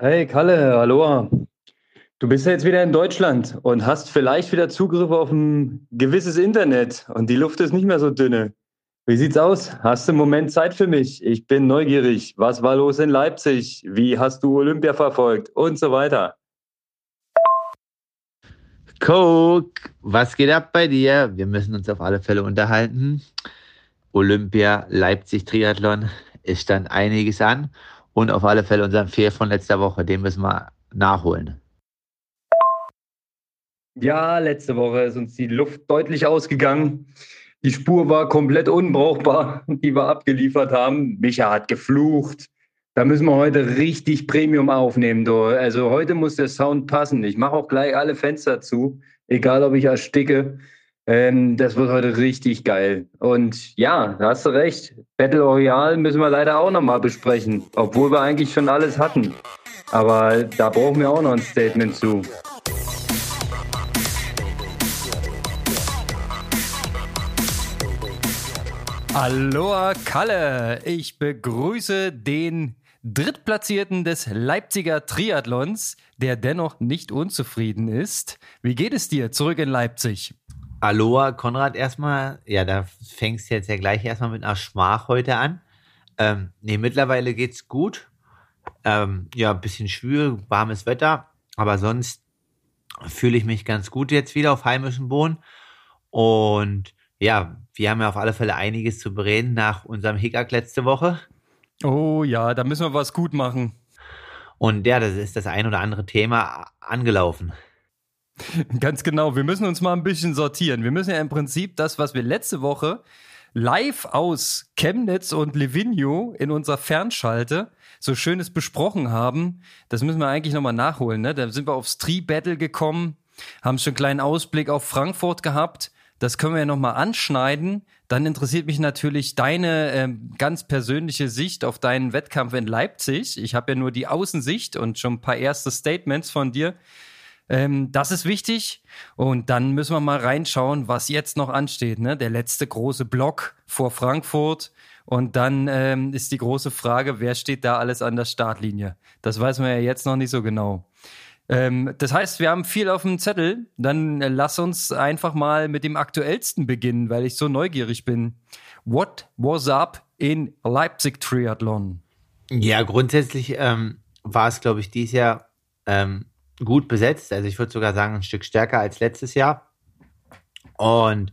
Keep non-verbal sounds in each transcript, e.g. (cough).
Hey Kalle, hallo. Du bist ja jetzt wieder in Deutschland und hast vielleicht wieder Zugriff auf ein gewisses Internet und die Luft ist nicht mehr so dünne. Wie sieht's aus? Hast du einen Moment Zeit für mich? Ich bin neugierig. Was war los in Leipzig? Wie hast du Olympia verfolgt? Und so weiter. Coke, was geht ab bei dir? Wir müssen uns auf alle Fälle unterhalten. Olympia, Leipzig, Triathlon. Es stand einiges an. Und auf alle Fälle unseren Fehl von letzter Woche, den müssen wir nachholen. Ja, letzte Woche ist uns die Luft deutlich ausgegangen. Die Spur war komplett unbrauchbar, die wir abgeliefert haben. Micha hat geflucht. Da müssen wir heute richtig Premium aufnehmen. Du. Also heute muss der Sound passen. Ich mache auch gleich alle Fenster zu, egal ob ich ersticke. Ähm, das wird heute richtig geil. Und ja, da hast du recht. Battle Royale müssen wir leider auch nochmal besprechen, obwohl wir eigentlich schon alles hatten. Aber da brauchen wir auch noch ein Statement zu. Aloha Kalle, ich begrüße den Drittplatzierten des Leipziger Triathlons, der dennoch nicht unzufrieden ist. Wie geht es dir zurück in Leipzig? Aloha Konrad erstmal. Ja, da fängst du jetzt ja gleich erstmal mit einer Schmach heute an. Ähm, nee, mittlerweile geht's gut. Ähm, ja, bisschen schwül, warmes Wetter, aber sonst fühle ich mich ganz gut jetzt wieder auf heimischem Boden. Und ja, wir haben ja auf alle Fälle einiges zu bereden nach unserem Hickhack letzte Woche. Oh ja, da müssen wir was gut machen. Und ja, das ist das ein oder andere Thema angelaufen. (laughs) Ganz genau. Wir müssen uns mal ein bisschen sortieren. Wir müssen ja im Prinzip das, was wir letzte Woche live aus Chemnitz und Livigno in unserer Fernschalte so schönes besprochen haben, das müssen wir eigentlich nochmal nachholen. Ne? Da sind wir aufs Tree-Battle gekommen, haben schon einen kleinen Ausblick auf Frankfurt gehabt. Das können wir ja nochmal anschneiden. Dann interessiert mich natürlich deine äh, ganz persönliche Sicht auf deinen Wettkampf in Leipzig. Ich habe ja nur die Außensicht und schon ein paar erste Statements von dir. Ähm, das ist wichtig. Und dann müssen wir mal reinschauen, was jetzt noch ansteht. Ne? Der letzte große Block vor Frankfurt. Und dann ähm, ist die große Frage, wer steht da alles an der Startlinie? Das weiß man ja jetzt noch nicht so genau. Ähm, das heißt, wir haben viel auf dem Zettel. Dann äh, lass uns einfach mal mit dem aktuellsten beginnen, weil ich so neugierig bin. What was up in Leipzig Triathlon? Ja, grundsätzlich ähm, war es, glaube ich, dieses Jahr ähm, gut besetzt. Also ich würde sogar sagen, ein Stück stärker als letztes Jahr. Und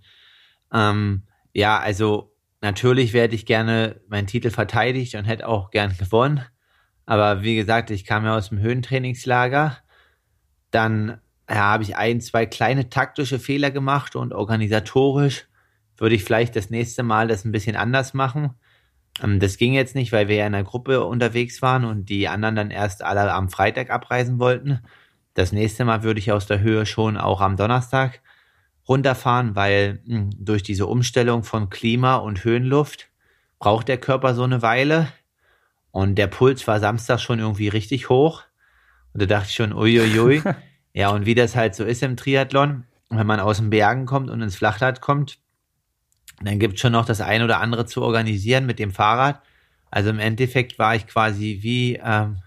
ähm, ja, also natürlich werde ich gerne meinen Titel verteidigt und hätte auch gern gewonnen. Aber wie gesagt, ich kam ja aus dem Höhentrainingslager dann ja, habe ich ein, zwei kleine taktische Fehler gemacht und organisatorisch würde ich vielleicht das nächste Mal das ein bisschen anders machen. Ähm, das ging jetzt nicht, weil wir ja in einer Gruppe unterwegs waren und die anderen dann erst alle am Freitag abreisen wollten. Das nächste Mal würde ich aus der Höhe schon auch am Donnerstag runterfahren, weil mh, hm, durch diese Umstellung von Klima und Höhenluft braucht der Körper so eine Weile. Und der Puls war Samstag schon irgendwie richtig hoch. Und da dachte ich schon, uiuiui. (laughs) ja, und wie das halt so ist im Triathlon, wenn man aus den Bergen kommt und ins Flachlad kommt, dann gibt es schon noch das ein oder andere zu organisieren mit dem Fahrrad. Also im Endeffekt war ich quasi wie ähm,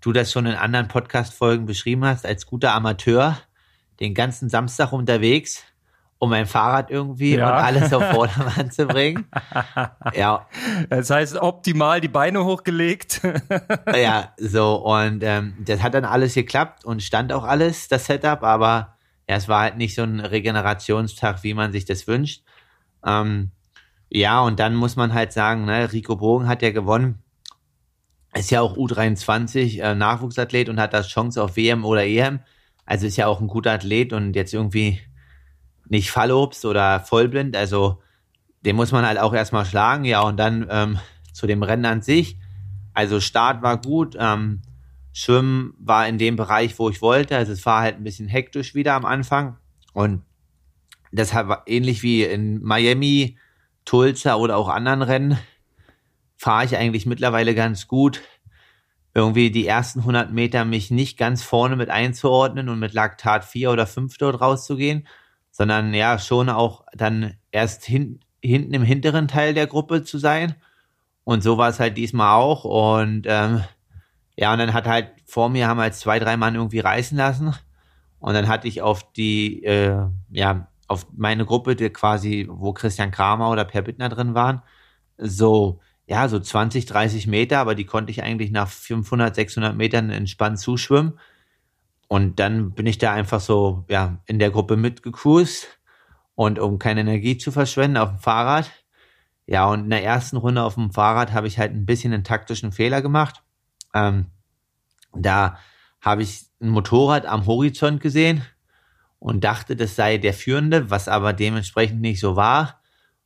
du das schon in anderen Podcast-Folgen beschrieben hast, als guter Amateur den ganzen Samstag unterwegs um mein Fahrrad irgendwie ja. und alles auf (laughs) Vordermann zu bringen. Ja. Das heißt, optimal die Beine hochgelegt. ja, so. Und ähm, das hat dann alles geklappt und stand auch alles, das Setup, aber ja, es war halt nicht so ein Regenerationstag, wie man sich das wünscht. Ähm, ja, und dann muss man halt sagen, ne, Rico Bogen hat ja gewonnen. Ist ja auch U23 äh, Nachwuchsathlet und hat das Chance auf WM oder EM. Also ist ja auch ein guter Athlet und jetzt irgendwie nicht Fallobst oder vollblind. Also den muss man halt auch erstmal schlagen. Ja, und dann ähm, zu dem Rennen an sich. Also Start war gut. Ähm, Schwimmen war in dem Bereich, wo ich wollte. Also es war halt ein bisschen hektisch wieder am Anfang. Und das war ähnlich wie in Miami, Tulsa oder auch anderen Rennen, fahre ich eigentlich mittlerweile ganz gut. Irgendwie die ersten 100 Meter mich nicht ganz vorne mit einzuordnen und mit Laktat 4 oder 5 dort rauszugehen, sondern ja schon auch dann erst hin, hinten im hinteren Teil der Gruppe zu sein. Und so war es halt diesmal auch. Und ähm, Ja, und dann hat halt vor mir haben halt zwei, drei Mann irgendwie reißen lassen. Und dann hatte ich auf die, äh, ja, auf meine Gruppe, die quasi, wo Christian Kramer oder Per Bittner drin waren, so, ja, so 20, 30 Meter, aber die konnte ich eigentlich nach 500, 600 Metern entspannt zuschwimmen. Und dann bin ich da einfach so, ja, in der Gruppe mitgecruised. Und um keine Energie zu verschwenden auf dem Fahrrad. Ja, und in der ersten Runde auf dem Fahrrad habe ich halt ein bisschen einen taktischen Fehler gemacht. Ähm, da habe ich ein Motorrad am Horizont gesehen und dachte, das sei der Führende, was aber dementsprechend nicht so war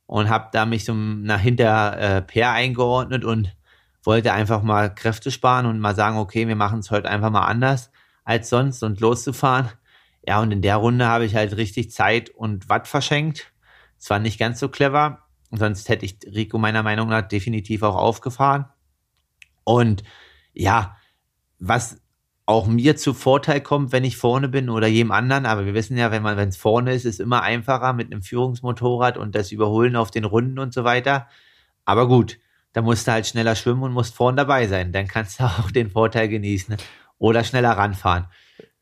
und habe da mich so nach hinter äh, Per eingeordnet und wollte einfach mal Kräfte sparen und mal sagen, okay, wir machen es heute einfach mal anders als sonst und loszufahren. Ja, und in der Runde habe ich halt richtig Zeit und Watt verschenkt. Es war nicht ganz so clever, sonst hätte ich Rico meiner Meinung nach definitiv auch aufgefahren. Und ja, was auch mir zu Vorteil kommt, wenn ich vorne bin oder jedem anderen. Aber wir wissen ja, wenn man, wenn es vorne ist, ist immer einfacher mit einem Führungsmotorrad und das Überholen auf den Runden und so weiter. Aber gut, da musst du halt schneller schwimmen und musst vorne dabei sein. Dann kannst du (laughs) auch den Vorteil genießen oder schneller ranfahren.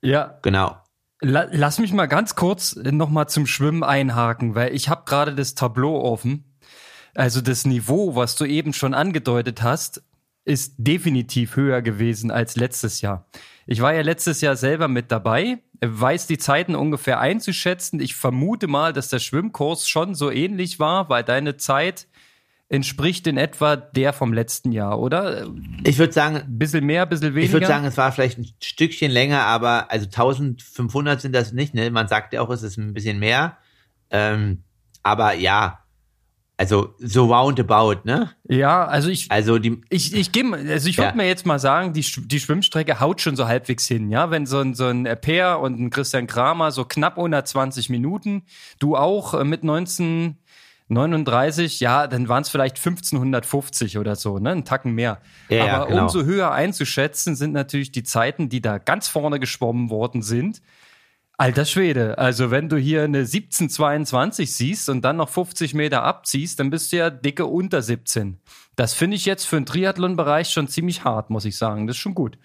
Ja. Genau. Lass mich mal ganz kurz nochmal zum Schwimmen einhaken, weil ich habe gerade das Tableau offen. Also das Niveau, was du eben schon angedeutet hast, ist definitiv höher gewesen als letztes Jahr. Ich war ja letztes Jahr selber mit dabei, weiß die Zeiten ungefähr einzuschätzen. Ich vermute mal, dass der Schwimmkurs schon so ähnlich war, weil deine Zeit entspricht in etwa der vom letzten Jahr, oder? Ich würde sagen, ein bisschen mehr, ein bisschen weniger. Ich würde sagen, es war vielleicht ein Stückchen länger, aber also 1500 sind das nicht, ne? Man sagt ja auch, es ist ein bisschen mehr. Ähm, aber ja, also so roundabout, ne? Ja, also ich also die ich ich gebe also ich würde ja. mir jetzt mal sagen, die die Schwimmstrecke haut schon so halbwegs hin, ja, wenn so ein so ein Peer und ein Christian Kramer so knapp unter 20 Minuten, du auch äh, mit 1939, ja, dann waren es vielleicht 1550 oder so, ne, ein Tacken mehr. Ja, Aber ja, genau. umso höher einzuschätzen sind natürlich die Zeiten, die da ganz vorne geschwommen worden sind. Alter Schwede, also wenn du hier eine 1722 siehst und dann noch 50 Meter abziehst, dann bist du ja dicke unter 17. Das finde ich jetzt für den Triathlon-Bereich schon ziemlich hart, muss ich sagen. Das ist schon gut.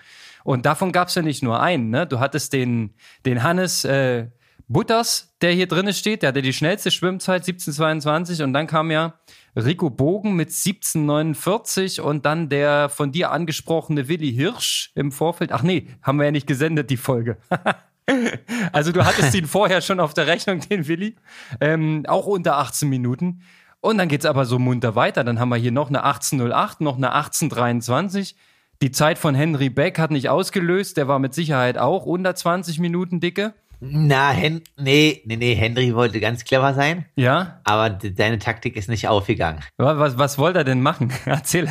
Und davon gab es ja nicht nur einen. Ne? Du hattest den, den Hannes äh, Butters, der hier drinne steht, der hatte die schnellste Schwimmzeit 1722 und dann kam ja Rico Bogen mit 1749 und dann der von dir angesprochene Willi Hirsch im Vorfeld. Ach nee, haben wir ja nicht gesendet, die Folge. (laughs) (laughs) Also du hattest ihn vorher schon auf der Rechnung, den Willi. Ähm, auch unter 18 Minuten. Und dann geht's aber so munter weiter. Dann haben wir hier noch eine 1808, noch eine 1823. Die Zeit von Henry Beck hat nicht ausgelöst. Der war mit Sicherheit auch unter 20 Minuten dicke. Na, Hen nee, nee, nee, Henry wollte ganz clever sein. Ja. Aber deine Taktik ist nicht aufgegangen. Was, was, wollte er denn machen? (laughs) Erzähl.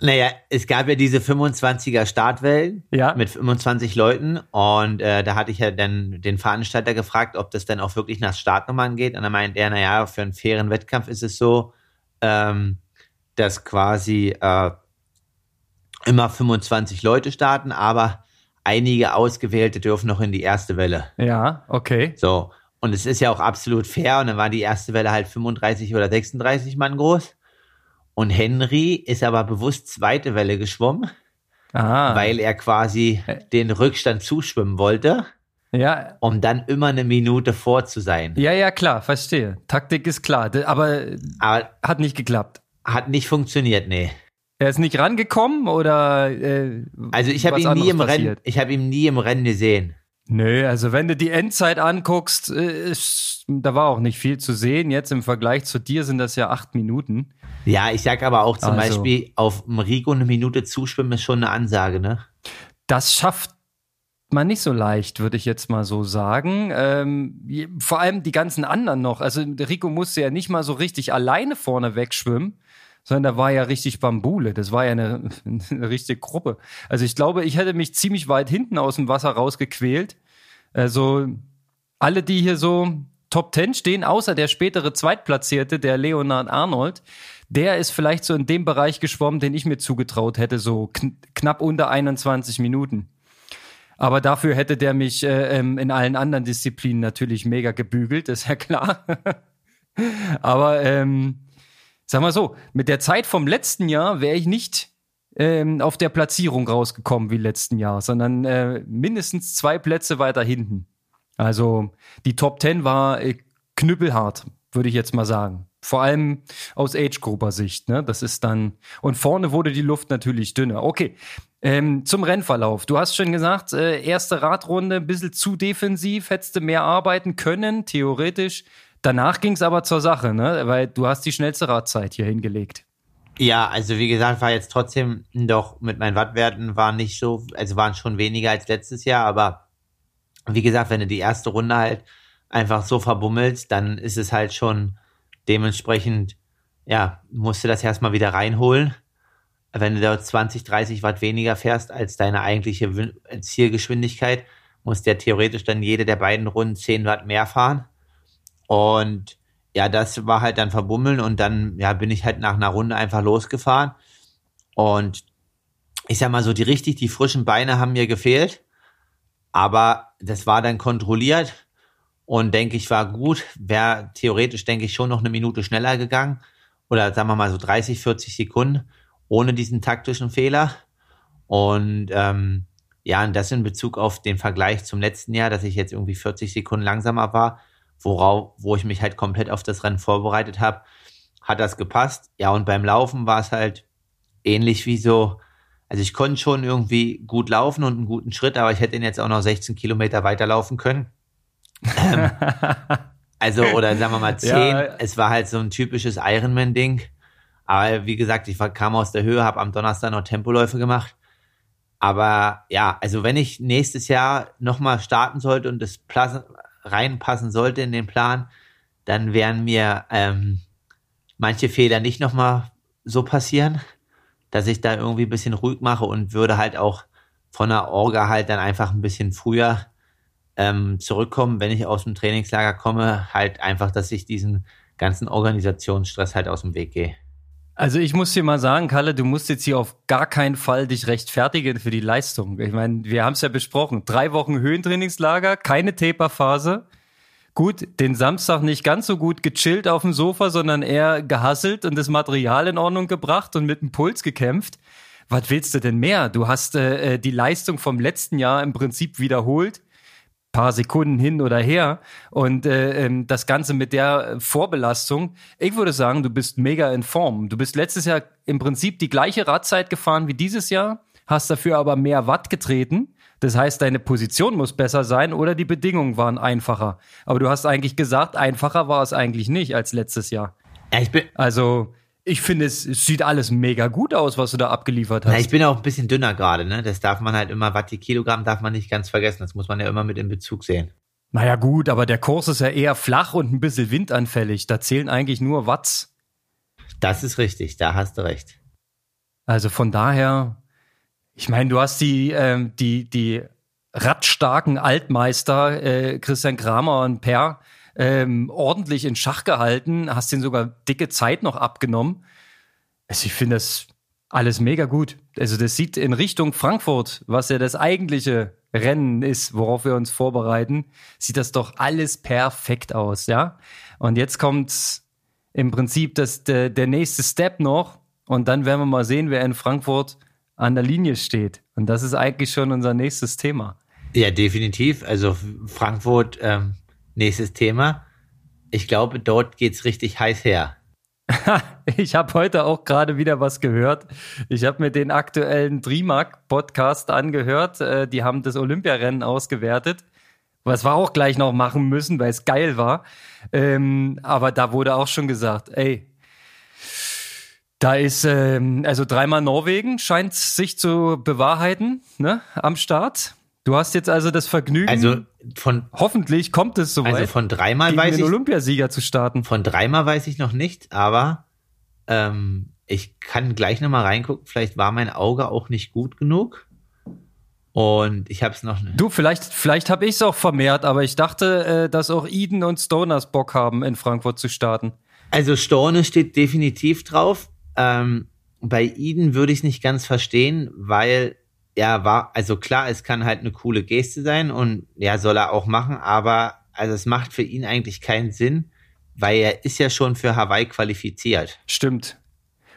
naja, es gab ja diese 25er Startwellen ja. mit 25 Leuten und äh, da hatte ich ja dann den Veranstalter gefragt, ob das dann auch wirklich nach Startnummern geht. Und er meint er, naja, für einen fairen Wettkampf ist es so, ähm, dass quasi äh, immer 25 Leute starten, aber einige Ausgewählte dürfen noch in die erste Welle. Ja, okay. So. Und es ist ja auch absolut fair. Und dann war die erste Welle halt 35 oder 36 Mann groß. Und Henry ist aber bewusst zweite Welle geschwommen, ah. weil er quasi den Rückstand zuschwimmen wollte. Ja. Um dann immer eine Minute vor zu sein. Ja, ja, klar, verstehe. Taktik ist klar. Aber, aber hat nicht geklappt. Hat nicht funktioniert, nee. Er ist nicht rangekommen oder äh, Also ich habe ihn nie im passiert? Rennen, ich habe ihn nie im Rennen gesehen. Nö, also wenn du die Endzeit anguckst, äh, ist, da war auch nicht viel zu sehen. Jetzt im Vergleich zu dir sind das ja acht Minuten. Ja, ich sag aber auch zum also, Beispiel, auf Rico eine Minute zuschwimmen ist schon eine Ansage, ne? Das schafft man nicht so leicht, würde ich jetzt mal so sagen. Ähm, vor allem die ganzen anderen noch. Also Rico musste ja nicht mal so richtig alleine vorne wegschwimmen sondern da war ja richtig Bambule. Das war ja eine, (laughs) eine richtige Gruppe. Also ich glaube, ich hätte mich ziemlich weit hinten aus dem Wasser rausgequält. Also alle, die hier so Top Ten stehen, außer der spätere Zweitplatzierte, der Leonard Arnold, der ist vielleicht so in dem Bereich geschwommen, den ich mir zugetraut hätte, so kn knapp unter 21 Minuten. Aber dafür hätte der mich äh, ähm, in allen anderen Disziplinen natürlich mega gebügelt, ist ja klar. (laughs) Aber ähm, Sag mal so, mit der Zeit vom letzten Jahr wäre ich nicht ähm, auf der Platzierung rausgekommen wie letzten Jahr, sondern äh, mindestens zwei Plätze weiter hinten. Also die Top 10 war äh, knüppelhart, würde ich jetzt mal sagen. Vor allem aus Age-Grupper-Sicht. Ne? Das ist dann. Und vorne wurde die Luft natürlich dünner. Okay. Ähm, zum Rennverlauf. Du hast schon gesagt, äh, erste Radrunde ein bisschen zu defensiv, hättest du mehr arbeiten können, theoretisch. Danach ging es aber zur Sache, ne? Weil du hast die schnellste Radzeit hier hingelegt. Ja, also wie gesagt, war jetzt trotzdem doch mit meinen Wattwerten waren nicht so, also waren schon weniger als letztes Jahr, aber wie gesagt, wenn du die erste Runde halt einfach so verbummelst, dann ist es halt schon dementsprechend, ja, musst du das erstmal wieder reinholen. Wenn du da 20, 30 Watt weniger fährst als deine eigentliche Zielgeschwindigkeit, musst du ja theoretisch dann jede der beiden Runden 10 Watt mehr fahren. Und ja, das war halt dann verbummeln und dann ja, bin ich halt nach einer Runde einfach losgefahren. Und ich sag mal so, die richtig, die frischen Beine haben mir gefehlt. Aber das war dann kontrolliert und denke ich, war gut. Wäre theoretisch, denke ich, schon noch eine Minute schneller gegangen. Oder sagen wir mal so 30, 40 Sekunden ohne diesen taktischen Fehler. Und ähm, ja, und das in Bezug auf den Vergleich zum letzten Jahr, dass ich jetzt irgendwie 40 Sekunden langsamer war, worauf, wo ich mich halt komplett auf das Rennen vorbereitet habe, hat das gepasst. Ja, und beim Laufen war es halt ähnlich wie so, also ich konnte schon irgendwie gut laufen und einen guten Schritt, aber ich hätte ihn jetzt auch noch 16 Kilometer weiterlaufen können. ähm, (laughs) also, oder sagen wir mal 10. Ja. Es war halt so ein typisches Ironman-Ding. Aber wie gesagt, ich kam aus der Höhe, habe am Donnerstag noch Tempoläufe gemacht. Aber ja, also wenn ich nächstes Jahr nochmal starten sollte und das reinpassen sollte in den Plan, dann werden mir ähm, manche Fehler nicht nochmal so passieren, dass ich da irgendwie ein bisschen ruhig mache und würde halt auch von der Orga halt dann einfach ein bisschen früher ähm, zurückkommen, wenn ich aus dem Trainingslager komme, halt einfach, dass ich diesen ganzen Organisationsstress halt aus dem Weg gehe. Also ich muss dir mal sagen, Kalle, du musst jetzt hier auf gar keinen Fall dich rechtfertigen für die Leistung. Ich meine, wir haben es ja besprochen. Drei Wochen Höhentrainingslager, keine Taperphase. Gut, den Samstag nicht ganz so gut gechillt auf dem Sofa, sondern eher gehasselt und das Material in Ordnung gebracht und mit dem Puls gekämpft. Was willst du denn mehr? Du hast äh, äh die Leistung vom letzten Jahr im Prinzip wiederholt paar Sekunden hin oder her und äh, ähm, das Ganze mit der Vorbelastung. Ich würde sagen, du bist mega in Form. Du bist letztes Jahr im Prinzip die gleiche Radzeit gefahren wie dieses Jahr, hast dafür aber mehr Watt getreten. Das heißt, deine Position muss besser sein oder die Bedingungen waren einfacher. Aber du hast eigentlich gesagt, einfacher war es eigentlich nicht als letztes Jahr. Ja, ich bin also ich finde, es, es, sieht alles mega gut aus, was du da abgeliefert hast. Na, ich bin auch ein bisschen dünner gerade, ne? Das darf man halt immer, Watt die Kilogramm darf man nicht ganz vergessen. Das muss man ja immer mit in Bezug sehen. Naja, gut, aber der Kurs ist ja eher flach und ein bisschen windanfällig. Da zählen eigentlich nur Watts. Das ist richtig, da hast du recht. Also von daher, ich meine, du hast die, ähm, die, die radstarken Altmeister, äh, Christian Kramer und Per, ähm, ordentlich in Schach gehalten, hast den sogar dicke Zeit noch abgenommen. Also ich finde das alles mega gut. Also das sieht in Richtung Frankfurt, was ja das eigentliche Rennen ist, worauf wir uns vorbereiten, sieht das doch alles perfekt aus, ja. Und jetzt kommt im Prinzip das, der, der nächste Step noch und dann werden wir mal sehen, wer in Frankfurt an der Linie steht. Und das ist eigentlich schon unser nächstes Thema. Ja, definitiv. Also Frankfurt ähm, Nächstes Thema. Ich glaube, dort geht's richtig heiß her. (laughs) ich habe heute auch gerade wieder was gehört. Ich habe mir den aktuellen Trimark-Podcast angehört. Äh, die haben das Olympiarennen ausgewertet. Was wir auch gleich noch machen müssen, weil es geil war. Ähm, aber da wurde auch schon gesagt, ey, da ist ähm, also dreimal Norwegen scheint sich zu bewahrheiten ne, am Start. Du hast jetzt also das Vergnügen. Also von hoffentlich kommt es soweit. Also von dreimal weiß den ich Olympiasieger zu starten. Von dreimal weiß ich noch nicht, aber ähm, ich kann gleich noch mal reingucken. Vielleicht war mein Auge auch nicht gut genug. Und ich habe es noch. Du, vielleicht, vielleicht habe ich es auch vermehrt, aber ich dachte, äh, dass auch Eden und Stoners Bock haben, in Frankfurt zu starten. Also Storne steht definitiv drauf. Ähm, bei Eden würde ich es nicht ganz verstehen, weil ja, war, also klar, es kann halt eine coole Geste sein und ja, soll er auch machen, aber also es macht für ihn eigentlich keinen Sinn, weil er ist ja schon für Hawaii qualifiziert. Stimmt.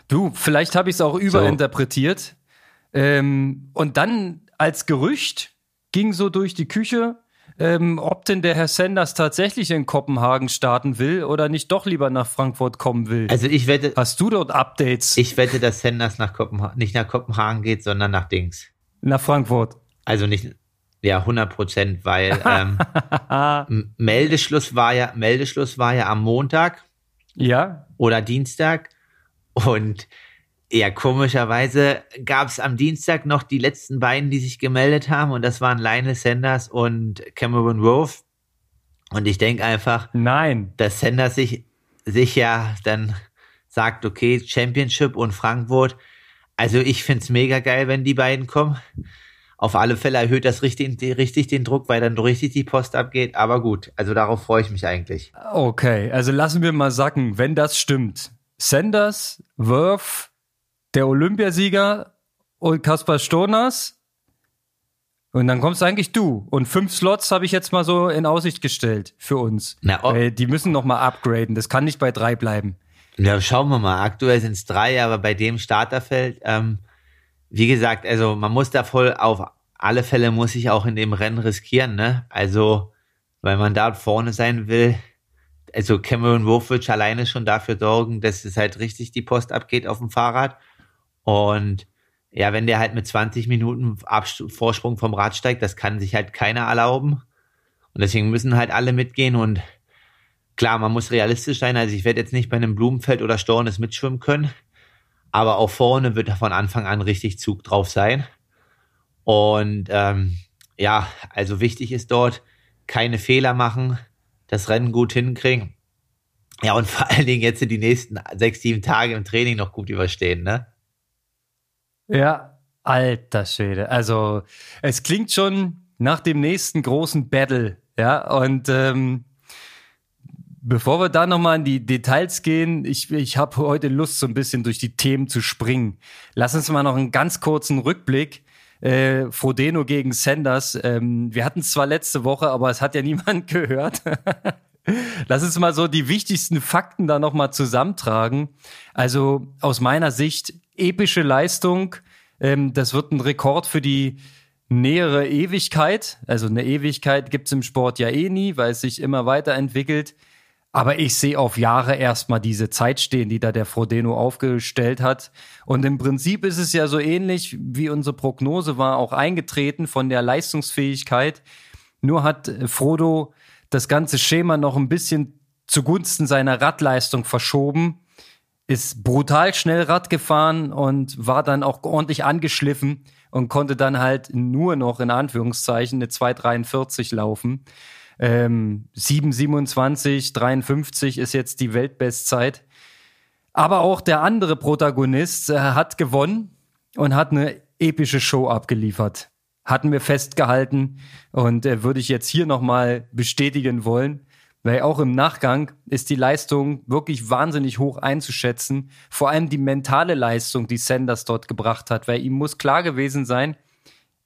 Du, vielleicht habe ich es auch überinterpretiert. So. Ähm, und dann als Gerücht ging so durch die Küche, ähm, ob denn der Herr Sanders tatsächlich in Kopenhagen starten will oder nicht doch lieber nach Frankfurt kommen will. Also ich wette. Hast du dort Updates? Ich wette, dass Sanders nach Kopenhagen, nicht nach Kopenhagen geht, sondern nach Dings. Nach Frankfurt. Also nicht, ja, 100 Prozent, weil ähm, (laughs) Meldeschluss war ja, Meldeschluss war ja am Montag. Ja. Oder Dienstag. Und ja, komischerweise gab es am Dienstag noch die letzten beiden, die sich gemeldet haben, und das waren Lionel Sanders und Cameron Rove. Und ich denke einfach, nein, dass Sanders sich, sich ja dann sagt, okay, Championship und Frankfurt. Also ich find's mega geil, wenn die beiden kommen. Auf alle Fälle erhöht das richtig, richtig den Druck, weil dann richtig die Post abgeht. Aber gut, also darauf freue ich mich eigentlich. Okay, also lassen wir mal sacken, wenn das stimmt. Sanders, Worth, der Olympiasieger und Kaspar Stoners. Und dann kommst eigentlich du. Und fünf Slots habe ich jetzt mal so in Aussicht gestellt für uns. Na, oh. Die müssen noch mal upgraden. Das kann nicht bei drei bleiben. Ja, schauen wir mal. Aktuell sind es drei, aber bei dem Starterfeld, ähm, wie gesagt, also man muss da voll auf alle Fälle muss ich auch in dem Rennen riskieren, ne? Also, weil man da vorne sein will. Also Cameron Wolf alleine schon dafür sorgen, dass es halt richtig die Post abgeht auf dem Fahrrad. Und ja, wenn der halt mit 20 Minuten Vorsprung vom Rad steigt, das kann sich halt keiner erlauben. Und deswegen müssen halt alle mitgehen und klar, man muss realistisch sein. Also ich werde jetzt nicht bei einem Blumenfeld oder Stornes mitschwimmen können. Aber auch vorne wird von Anfang an richtig Zug drauf sein. Und ähm, ja, also wichtig ist dort, keine Fehler machen, das Rennen gut hinkriegen. Ja, und (laughs) vor allen Dingen jetzt die nächsten sechs, sieben Tage im Training noch gut überstehen, ne? Ja, alter Schwede. Also es klingt schon nach dem nächsten großen Battle, ja. Und ähm, bevor wir da nochmal in die Details gehen, ich, ich habe heute Lust, so ein bisschen durch die Themen zu springen. Lass uns mal noch einen ganz kurzen Rückblick. Äh, Frodeno gegen Sanders. Ähm, wir hatten es zwar letzte Woche, aber es hat ja (laughs) niemand gehört. (laughs) Lass uns mal so die wichtigsten Fakten da nochmal zusammentragen. Also aus meiner Sicht epische Leistung. Ähm, das wird ein Rekord für die nähere Ewigkeit. Also eine Ewigkeit gibt's im Sport ja eh nie, weil es sich immer weiterentwickelt. Aber ich sehe auf Jahre erstmal diese Zeit stehen, die da der Frodeno aufgestellt hat. Und im Prinzip ist es ja so ähnlich, wie unsere Prognose war, auch eingetreten von der Leistungsfähigkeit. Nur hat Frodo das ganze Schema noch ein bisschen zugunsten seiner Radleistung verschoben ist brutal schnell Rad gefahren und war dann auch ordentlich angeschliffen und konnte dann halt nur noch in Anführungszeichen eine 243 laufen. Ähm, 727, 53 ist jetzt die Weltbestzeit. Aber auch der andere Protagonist äh, hat gewonnen und hat eine epische Show abgeliefert. Hatten wir festgehalten und äh, würde ich jetzt hier nochmal bestätigen wollen. Weil auch im Nachgang ist die Leistung wirklich wahnsinnig hoch einzuschätzen. Vor allem die mentale Leistung, die Sanders dort gebracht hat. Weil ihm muss klar gewesen sein,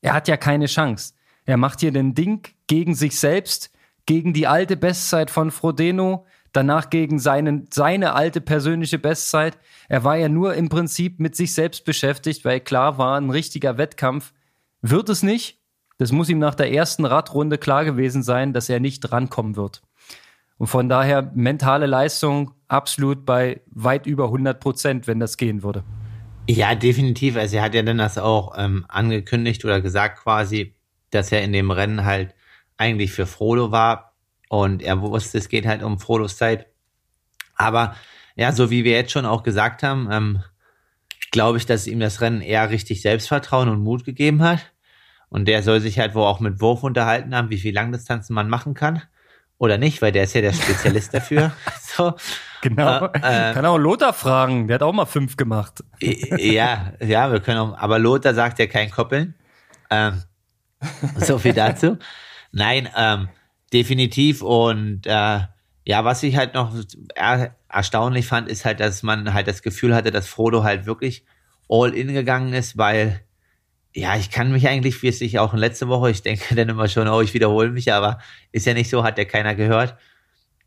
er hat ja keine Chance. Er macht hier den Ding gegen sich selbst, gegen die alte Bestzeit von Frodeno, danach gegen seinen, seine alte persönliche Bestzeit. Er war ja nur im Prinzip mit sich selbst beschäftigt, weil klar war, ein richtiger Wettkampf wird es nicht. Das muss ihm nach der ersten Radrunde klar gewesen sein, dass er nicht rankommen wird. Und von daher mentale Leistung absolut bei weit über 100 Prozent, wenn das gehen würde. Ja, definitiv. Also er hat ja dann das auch ähm, angekündigt oder gesagt quasi, dass er in dem Rennen halt eigentlich für Frodo war und er wusste, es geht halt um Frodos Zeit. Aber ja, so wie wir jetzt schon auch gesagt haben, ähm, glaube ich, dass ihm das Rennen eher richtig Selbstvertrauen und Mut gegeben hat. Und der soll sich halt wohl auch mit Wurf unterhalten haben, wie viel Langdistanzen man machen kann oder nicht, weil der ist ja der Spezialist dafür. (laughs) So. Genau. Äh, Kann auch Lothar fragen, der hat auch mal fünf gemacht. ja, ja, wir können auch, aber Lothar sagt ja kein Koppeln. Ähm, so viel dazu. (laughs) Nein, ähm, definitiv und äh, ja, was ich halt noch er erstaunlich fand, ist halt, dass man halt das Gefühl hatte, dass Frodo halt wirklich all in gegangen ist, weil ja, ich kann mich eigentlich, wie es ich auch in letzter Woche, ich denke (laughs) dann immer schon, oh, ich wiederhole mich, aber ist ja nicht so, hat ja keiner gehört.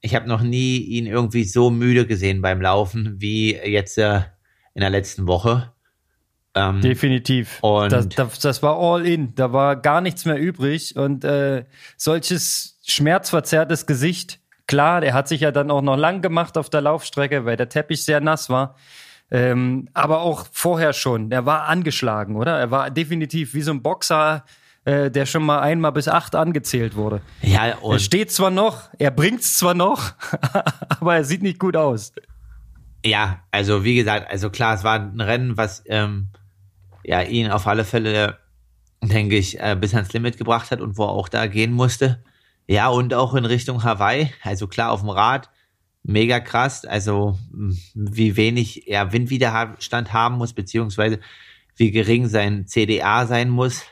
Ich habe noch nie ihn irgendwie so müde gesehen beim Laufen wie jetzt äh, in der letzten Woche. Ähm, Definitiv. Und das, das, das, war all in. Da war gar nichts mehr übrig. Und äh, solches schmerzverzerrtes Gesicht, klar, der hat sich ja dann auch noch lang gemacht auf der Laufstrecke, weil der Teppich sehr nass war. Ähm, aber auch vorher schon. Der war angeschlagen, oder? Er war definitiv wie so ein Boxer, äh, der schon mal einmal bis acht angezählt wurde. Ja, und er steht zwar noch, er bringt's zwar noch, (laughs) aber er sieht nicht gut aus. Ja, also wie gesagt, also klar, es war ein Rennen, was ähm, ja ihn auf alle Fälle, denke ich, äh, bis ans Limit gebracht hat und wo er auch da gehen musste. Ja, und auch in Richtung Hawaii, also klar auf dem Rad, mega krass, also wie wenig er Windwiderstand haben muss, beziehungsweise wie gering sein CDA sein muss,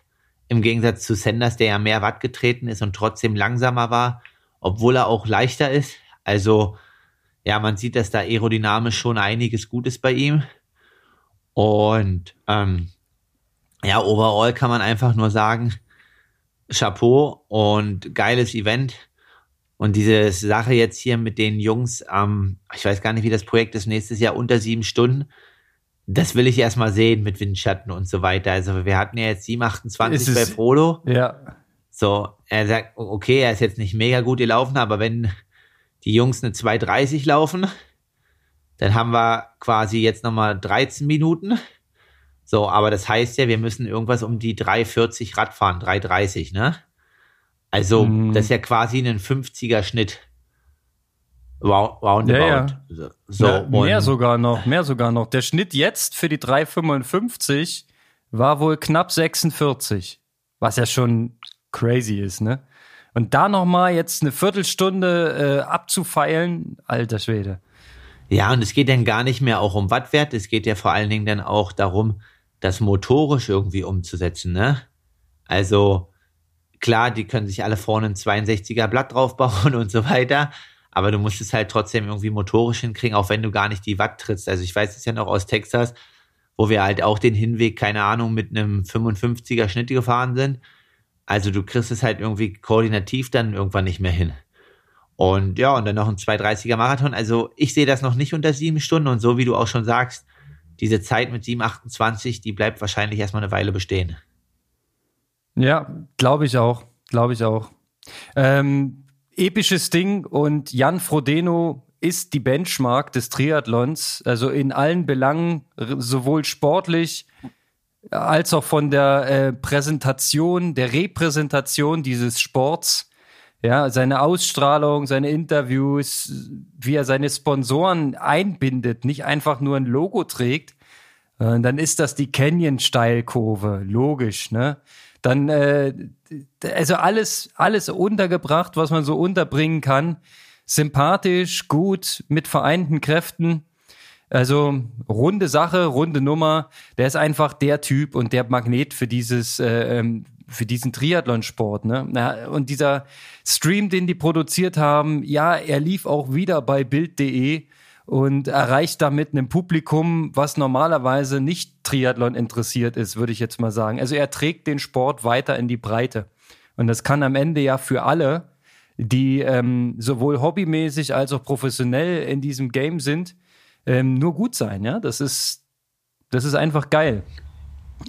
im Gegensatz zu Sanders, der ja mehr Watt getreten ist und trotzdem langsamer war, obwohl er auch leichter ist. Also ja, man sieht, dass da aerodynamisch schon einiges Gutes bei ihm. Und ähm, ja, overall kann man einfach nur sagen, Chapeau und geiles Event. Und diese Sache jetzt hier mit den Jungs, ähm, ich weiß gar nicht, wie das Projekt ist, nächstes Jahr unter sieben Stunden. Das will ich erstmal sehen mit Windschatten und so weiter. Also wir hatten ja jetzt 728 bei Frodo. Ja. So, er sagt, okay, er ist jetzt nicht mega gut gelaufen, aber wenn die Jungs eine 2,30 laufen, dann haben wir quasi jetzt nochmal 13 Minuten. So, aber das heißt ja, wir müssen irgendwas um die 3,40 Rad fahren, 3,30, ne? Also, mm. das ist ja quasi ein 50er Schnitt. Roundabout. Ja, ja. So, ja, mehr sogar noch, mehr sogar noch. Der Schnitt jetzt für die 3,55 war wohl knapp 46. Was ja schon crazy ist, ne? Und da nochmal jetzt eine Viertelstunde äh, abzufeilen, alter Schwede. Ja, und es geht dann gar nicht mehr auch um Wattwert, es geht ja vor allen Dingen dann auch darum, das motorisch irgendwie umzusetzen, ne? Also, klar, die können sich alle vorne ein 62er Blatt draufbauen (laughs) und so weiter, aber du musst es halt trotzdem irgendwie motorisch hinkriegen, auch wenn du gar nicht die Watt trittst. Also ich weiß es ja noch aus Texas, wo wir halt auch den Hinweg, keine Ahnung, mit einem 55er Schnitt gefahren sind also du kriegst es halt irgendwie koordinativ dann irgendwann nicht mehr hin. Und ja, und dann noch ein 230er Marathon. Also ich sehe das noch nicht unter sieben Stunden. Und so wie du auch schon sagst, diese Zeit mit 7,28, die bleibt wahrscheinlich erstmal eine Weile bestehen. Ja, glaube ich auch. Glaube ich auch. Ähm, episches Ding und Jan Frodeno ist die Benchmark des Triathlons, also in allen Belangen, sowohl sportlich als auch von der äh, Präsentation, der Repräsentation dieses Sports. Ja, seine Ausstrahlung, seine Interviews, wie er seine Sponsoren einbindet, nicht einfach nur ein Logo trägt, äh, dann ist das die Canyon-Steilkurve, logisch, ne? Dann, äh, also alles, alles untergebracht, was man so unterbringen kann. Sympathisch, gut, mit vereinten Kräften. Also runde Sache, runde Nummer. Der ist einfach der Typ und der Magnet für dieses, äh, ähm, für diesen Triathlonsport. Ne? Und dieser Stream, den die produziert haben, ja, er lief auch wieder bei Bild.de und erreicht damit ein Publikum, was normalerweise nicht Triathlon interessiert ist, würde ich jetzt mal sagen. Also er trägt den Sport weiter in die Breite. Und das kann am Ende ja für alle, die ähm, sowohl hobbymäßig als auch professionell in diesem Game sind, ähm, nur gut sein, ja. Das ist, das ist einfach geil.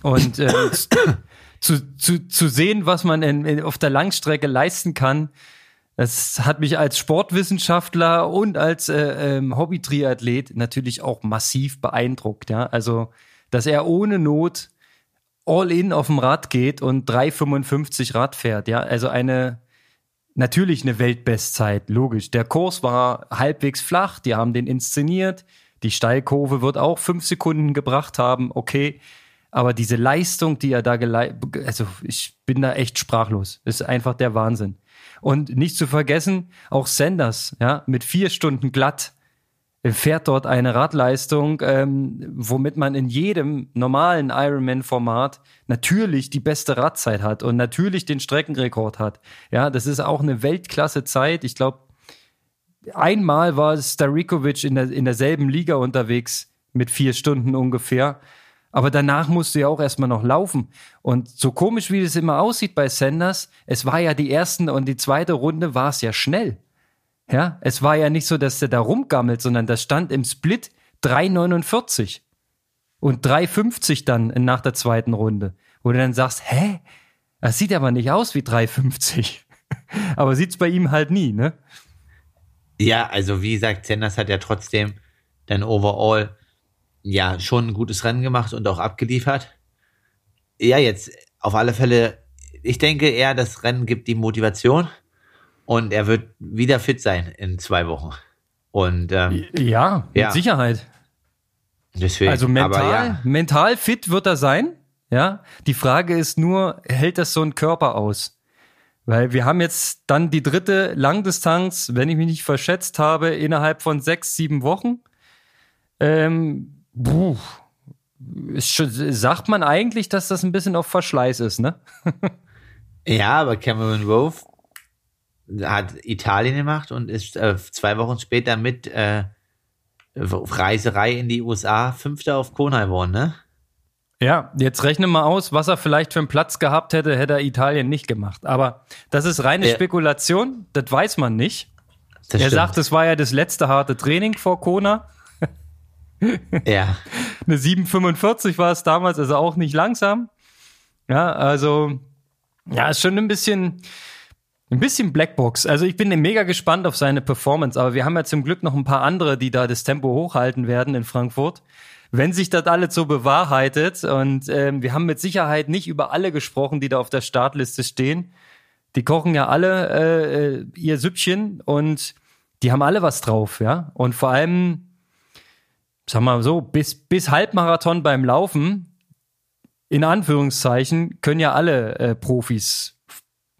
Und äh, (coughs) zu, zu, zu sehen, was man in, in, auf der Langstrecke leisten kann, das hat mich als Sportwissenschaftler und als äh, ähm, Hobby-Triathlet natürlich auch massiv beeindruckt, ja. Also, dass er ohne Not all in auf dem Rad geht und 3,55 Rad fährt, ja. Also eine, natürlich eine Weltbestzeit, logisch. Der Kurs war halbwegs flach, die haben den inszeniert. Die Steilkurve wird auch fünf Sekunden gebracht haben, okay. Aber diese Leistung, die er da geleistet, also ich bin da echt sprachlos. ist einfach der Wahnsinn. Und nicht zu vergessen, auch Sanders, ja, mit vier Stunden glatt fährt dort eine Radleistung, ähm, womit man in jedem normalen Ironman-Format natürlich die beste Radzeit hat und natürlich den Streckenrekord hat. Ja, das ist auch eine Weltklasse-Zeit. Ich glaube, einmal war Starikovic in, der, in derselben Liga unterwegs mit vier Stunden ungefähr. Aber danach musste ja auch erstmal noch laufen. Und so komisch, wie das immer aussieht bei Sanders, es war ja die erste und die zweite Runde war es ja schnell. Ja, es war ja nicht so, dass der da rumgammelt, sondern das stand im Split 3,49. und 3,50 dann nach der zweiten Runde. Wo du dann sagst, hä? Das sieht aber nicht aus wie 3,50. (laughs) aber sieht's bei ihm halt nie, ne? Ja, also wie gesagt, Sanders hat ja trotzdem dann overall ja schon ein gutes Rennen gemacht und auch abgeliefert. Ja, jetzt auf alle Fälle, ich denke eher, das Rennen gibt die Motivation und er wird wieder fit sein in zwei Wochen. Und ähm, ja, mit ja. Sicherheit. Deswegen, also mental, ja. mental fit wird er sein. Ja, die Frage ist nur, hält das so ein Körper aus? Weil wir haben jetzt dann die dritte Langdistanz, wenn ich mich nicht verschätzt habe, innerhalb von sechs, sieben Wochen. Ähm, puh, schon, sagt man eigentlich, dass das ein bisschen auf Verschleiß ist, ne? (laughs) ja, aber Cameron Rove hat Italien gemacht und ist äh, zwei Wochen später mit äh, Reiserei in die USA Fünfter auf Kona geworden, ne? Ja, jetzt rechne mal aus, was er vielleicht für einen Platz gehabt hätte, hätte er Italien nicht gemacht. Aber das ist reine ja. Spekulation, das weiß man nicht. Das er stimmt. sagt, es war ja das letzte harte Training vor Kona. Ja. Eine 7,45 war es damals, also auch nicht langsam. Ja, also, ja, ist schon ein bisschen, ein bisschen Blackbox. Also ich bin mega gespannt auf seine Performance, aber wir haben ja zum Glück noch ein paar andere, die da das Tempo hochhalten werden in Frankfurt. Wenn sich das alles so bewahrheitet und ähm, wir haben mit Sicherheit nicht über alle gesprochen, die da auf der Startliste stehen. Die kochen ja alle äh, äh ihr Süppchen und die haben alle was drauf, ja. Und vor allem, sag mal so, bis, bis Halbmarathon beim Laufen, in Anführungszeichen, können ja alle äh, Profis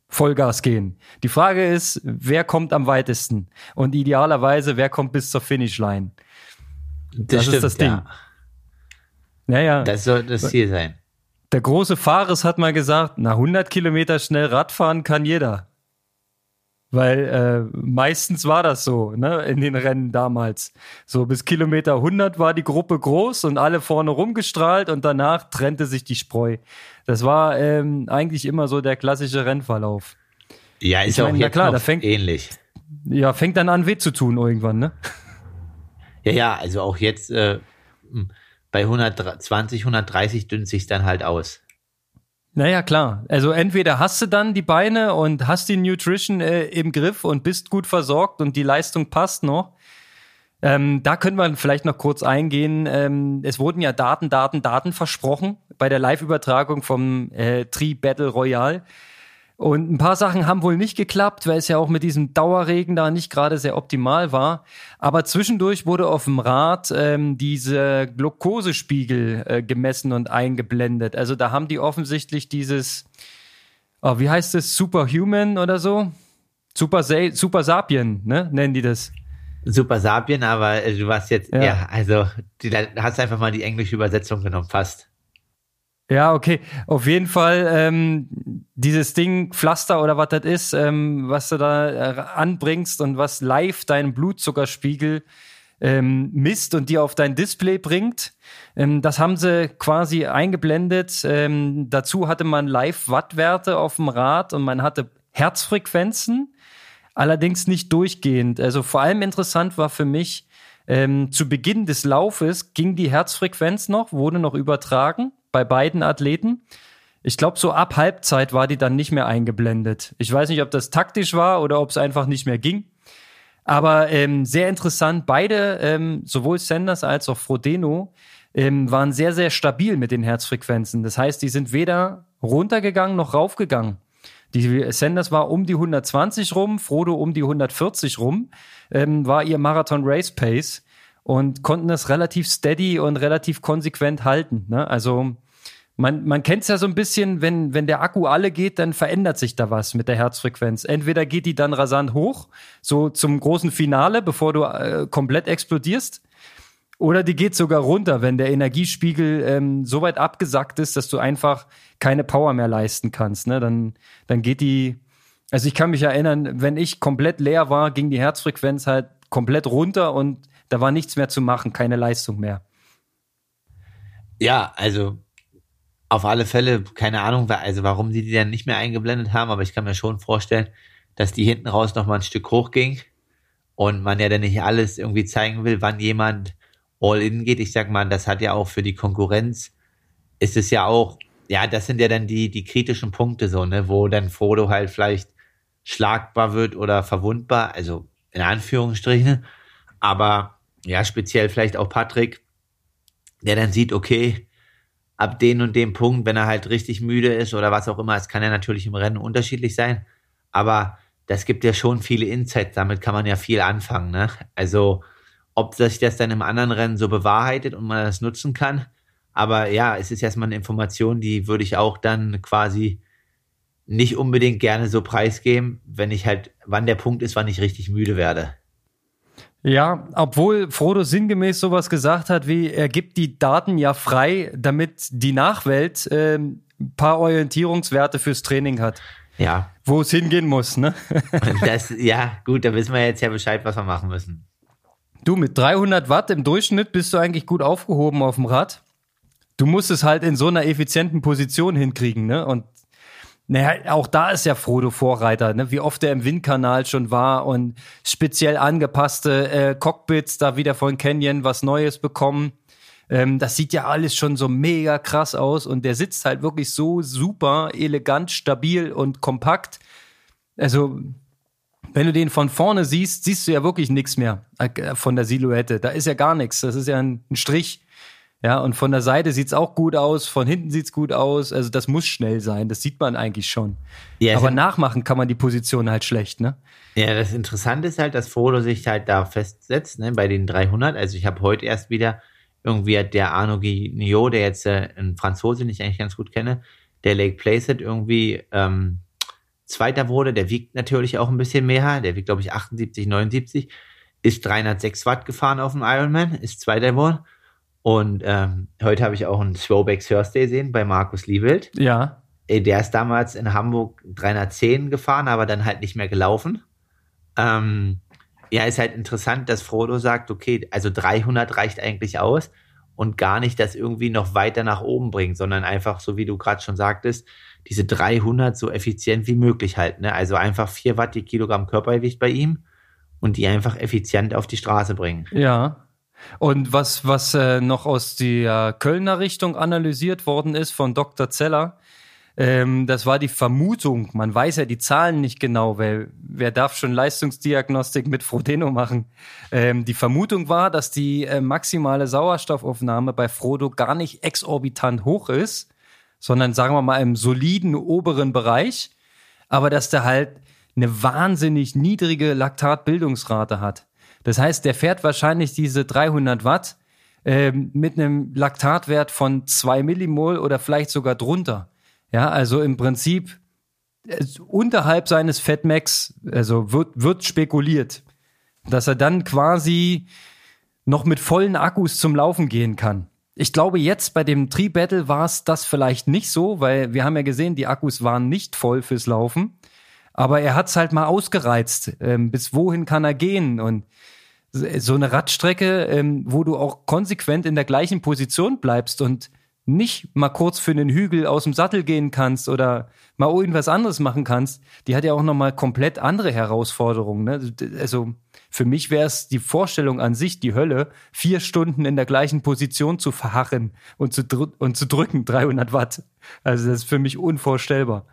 Vollgas gehen. Die Frage ist, wer kommt am weitesten? Und idealerweise, wer kommt bis zur Finishline? Das, das stimmt, ist das Ding. Ja. Naja. Das soll das Ziel sein. Der große Fares hat mal gesagt, na 100 Kilometer schnell Radfahren kann jeder. Weil äh, meistens war das so, ne, in den Rennen damals. So bis Kilometer 100 war die Gruppe groß und alle vorne rumgestrahlt und danach trennte sich die Spreu. Das war ähm, eigentlich immer so der klassische Rennverlauf. Ja, ist ich auch jetzt klar, fängt, ähnlich. Ja, fängt dann an weh zu tun irgendwann, ne? Ja, ja, also auch jetzt äh, bei 120, 130 dünnt sich dann halt aus. Naja, klar. Also entweder hast du dann die Beine und hast die Nutrition äh, im Griff und bist gut versorgt und die Leistung passt noch. Ähm, da können wir vielleicht noch kurz eingehen. Ähm, es wurden ja Daten, Daten, Daten versprochen bei der Live-Übertragung vom äh, Tri Battle Royale. Und ein paar Sachen haben wohl nicht geklappt, weil es ja auch mit diesem Dauerregen da nicht gerade sehr optimal war. Aber zwischendurch wurde auf dem Rad ähm, diese Glukosespiegel äh, gemessen und eingeblendet. Also da haben die offensichtlich dieses, oh, wie heißt es, Superhuman oder so? Super, Sa Super Sapien, ne? Nennen die das. Super Sapien, aber äh, du warst jetzt, ja, ja also du hast einfach mal die englische Übersetzung genommen, fast. Ja, okay. Auf jeden Fall ähm, dieses Ding, Pflaster oder was das ist, ähm, was du da äh, anbringst und was live deinen Blutzuckerspiegel ähm, misst und dir auf dein Display bringt. Ähm, das haben sie quasi eingeblendet. Ähm, dazu hatte man Live-Wattwerte auf dem Rad und man hatte Herzfrequenzen, allerdings nicht durchgehend. Also vor allem interessant war für mich, ähm, zu Beginn des Laufes ging die Herzfrequenz noch, wurde noch übertragen bei beiden Athleten. Ich glaube, so ab Halbzeit war die dann nicht mehr eingeblendet. Ich weiß nicht, ob das taktisch war oder ob es einfach nicht mehr ging. Aber ähm, sehr interessant, beide, ähm, sowohl Sanders als auch Frodeno, ähm, waren sehr, sehr stabil mit den Herzfrequenzen. Das heißt, die sind weder runtergegangen noch raufgegangen. Die Sanders war um die 120 rum, Frodo um die 140 rum, ähm, war ihr Marathon Race Pace und konnten das relativ steady und relativ konsequent halten. Ne? Also man, man kennt es ja so ein bisschen, wenn, wenn der Akku alle geht, dann verändert sich da was mit der Herzfrequenz. Entweder geht die dann rasant hoch, so zum großen Finale, bevor du äh, komplett explodierst, oder die geht sogar runter, wenn der Energiespiegel ähm, so weit abgesackt ist, dass du einfach keine Power mehr leisten kannst. Ne? Dann, dann geht die, also ich kann mich erinnern, wenn ich komplett leer war, ging die Herzfrequenz halt komplett runter und da war nichts mehr zu machen, keine Leistung mehr. Ja, also auf alle Fälle, keine Ahnung, also warum sie die dann nicht mehr eingeblendet haben, aber ich kann mir schon vorstellen, dass die hinten raus noch mal ein Stück hoch ging und man ja dann nicht alles irgendwie zeigen will, wann jemand all in geht. Ich sag mal, das hat ja auch für die Konkurrenz, ist es ja auch, ja, das sind ja dann die, die kritischen Punkte so, ne, wo dann Frodo halt vielleicht schlagbar wird oder verwundbar, also in Anführungsstrichen. Aber ja, speziell vielleicht auch Patrick, der dann sieht, okay, ab den und dem Punkt, wenn er halt richtig müde ist oder was auch immer, es kann ja natürlich im Rennen unterschiedlich sein, aber das gibt ja schon viele Insights, damit kann man ja viel anfangen, ne? Also, ob sich das dann im anderen Rennen so bewahrheitet und man das nutzen kann, aber ja, es ist erstmal eine Information, die würde ich auch dann quasi nicht unbedingt gerne so preisgeben, wenn ich halt, wann der Punkt ist, wann ich richtig müde werde. Ja, obwohl Frodo sinngemäß sowas gesagt hat, wie er gibt die Daten ja frei, damit die Nachwelt äh, ein paar Orientierungswerte fürs Training hat. Ja. Wo es hingehen muss, ne? (laughs) das, ja, gut, da wissen wir jetzt ja Bescheid, was wir machen müssen. Du, mit 300 Watt im Durchschnitt bist du eigentlich gut aufgehoben auf dem Rad. Du musst es halt in so einer effizienten Position hinkriegen, ne? Und naja, auch da ist ja Frodo Vorreiter, ne? wie oft er im Windkanal schon war und speziell angepasste äh, Cockpits, da wieder von Canyon was Neues bekommen. Ähm, das sieht ja alles schon so mega krass aus und der sitzt halt wirklich so super elegant, stabil und kompakt. Also, wenn du den von vorne siehst, siehst du ja wirklich nichts mehr äh, von der Silhouette. Da ist ja gar nichts. Das ist ja ein, ein Strich. Ja, und von der Seite sieht's auch gut aus, von hinten sieht's gut aus. Also das muss schnell sein, das sieht man eigentlich schon. Ja, Aber nachmachen kann man die Position halt schlecht, ne? Ja, das Interessante ist halt, dass Frodo sich halt da festsetzt, ne, bei den 300. Also ich habe heute erst wieder irgendwie der Arno Guignot, der jetzt äh, ein Franzose, den ich eigentlich ganz gut kenne, der Lake Placid irgendwie ähm, Zweiter wurde. Der wiegt natürlich auch ein bisschen mehr. Der wiegt, glaube ich, 78, 79. Ist 306 Watt gefahren auf dem Ironman, ist Zweiter geworden und ähm, heute habe ich auch einen Throwback Thursday gesehen bei Markus Liewelt. Ja. Äh, der ist damals in Hamburg 310 gefahren, aber dann halt nicht mehr gelaufen. Ähm, ja, ist halt interessant, dass Frodo sagt, okay, also 300 reicht eigentlich aus und gar nicht das irgendwie noch weiter nach oben bringt, sondern einfach, so wie du gerade schon sagtest, diese 300 so effizient wie möglich halten. Ne? Also einfach 4 Watt die Kilogramm Körpergewicht bei ihm und die einfach effizient auf die Straße bringen. Ja. Und was, was äh, noch aus der Kölner Richtung analysiert worden ist von Dr. Zeller, ähm, das war die Vermutung. Man weiß ja die Zahlen nicht genau, weil wer darf schon Leistungsdiagnostik mit Frodeno machen? Ähm, die Vermutung war, dass die äh, maximale Sauerstoffaufnahme bei Frodo gar nicht exorbitant hoch ist, sondern sagen wir mal im soliden oberen Bereich, aber dass der halt eine wahnsinnig niedrige Laktatbildungsrate hat. Das heißt, der fährt wahrscheinlich diese 300 Watt äh, mit einem Laktatwert von 2 Millimol oder vielleicht sogar drunter. Ja, also im Prinzip äh, unterhalb seines Fatmax, also wird, wird spekuliert, dass er dann quasi noch mit vollen Akkus zum Laufen gehen kann. Ich glaube, jetzt bei dem Tree-Battle war es das vielleicht nicht so, weil wir haben ja gesehen, die Akkus waren nicht voll fürs Laufen. Aber er hat es halt mal ausgereizt. Ähm, bis wohin kann er gehen? Und so eine Radstrecke, ähm, wo du auch konsequent in der gleichen Position bleibst und nicht mal kurz für einen Hügel aus dem Sattel gehen kannst oder mal irgendwas anderes machen kannst, die hat ja auch nochmal komplett andere Herausforderungen. Ne? Also für mich wäre es die Vorstellung an sich, die Hölle, vier Stunden in der gleichen Position zu verharren und zu, und zu drücken, 300 Watt. Also das ist für mich unvorstellbar.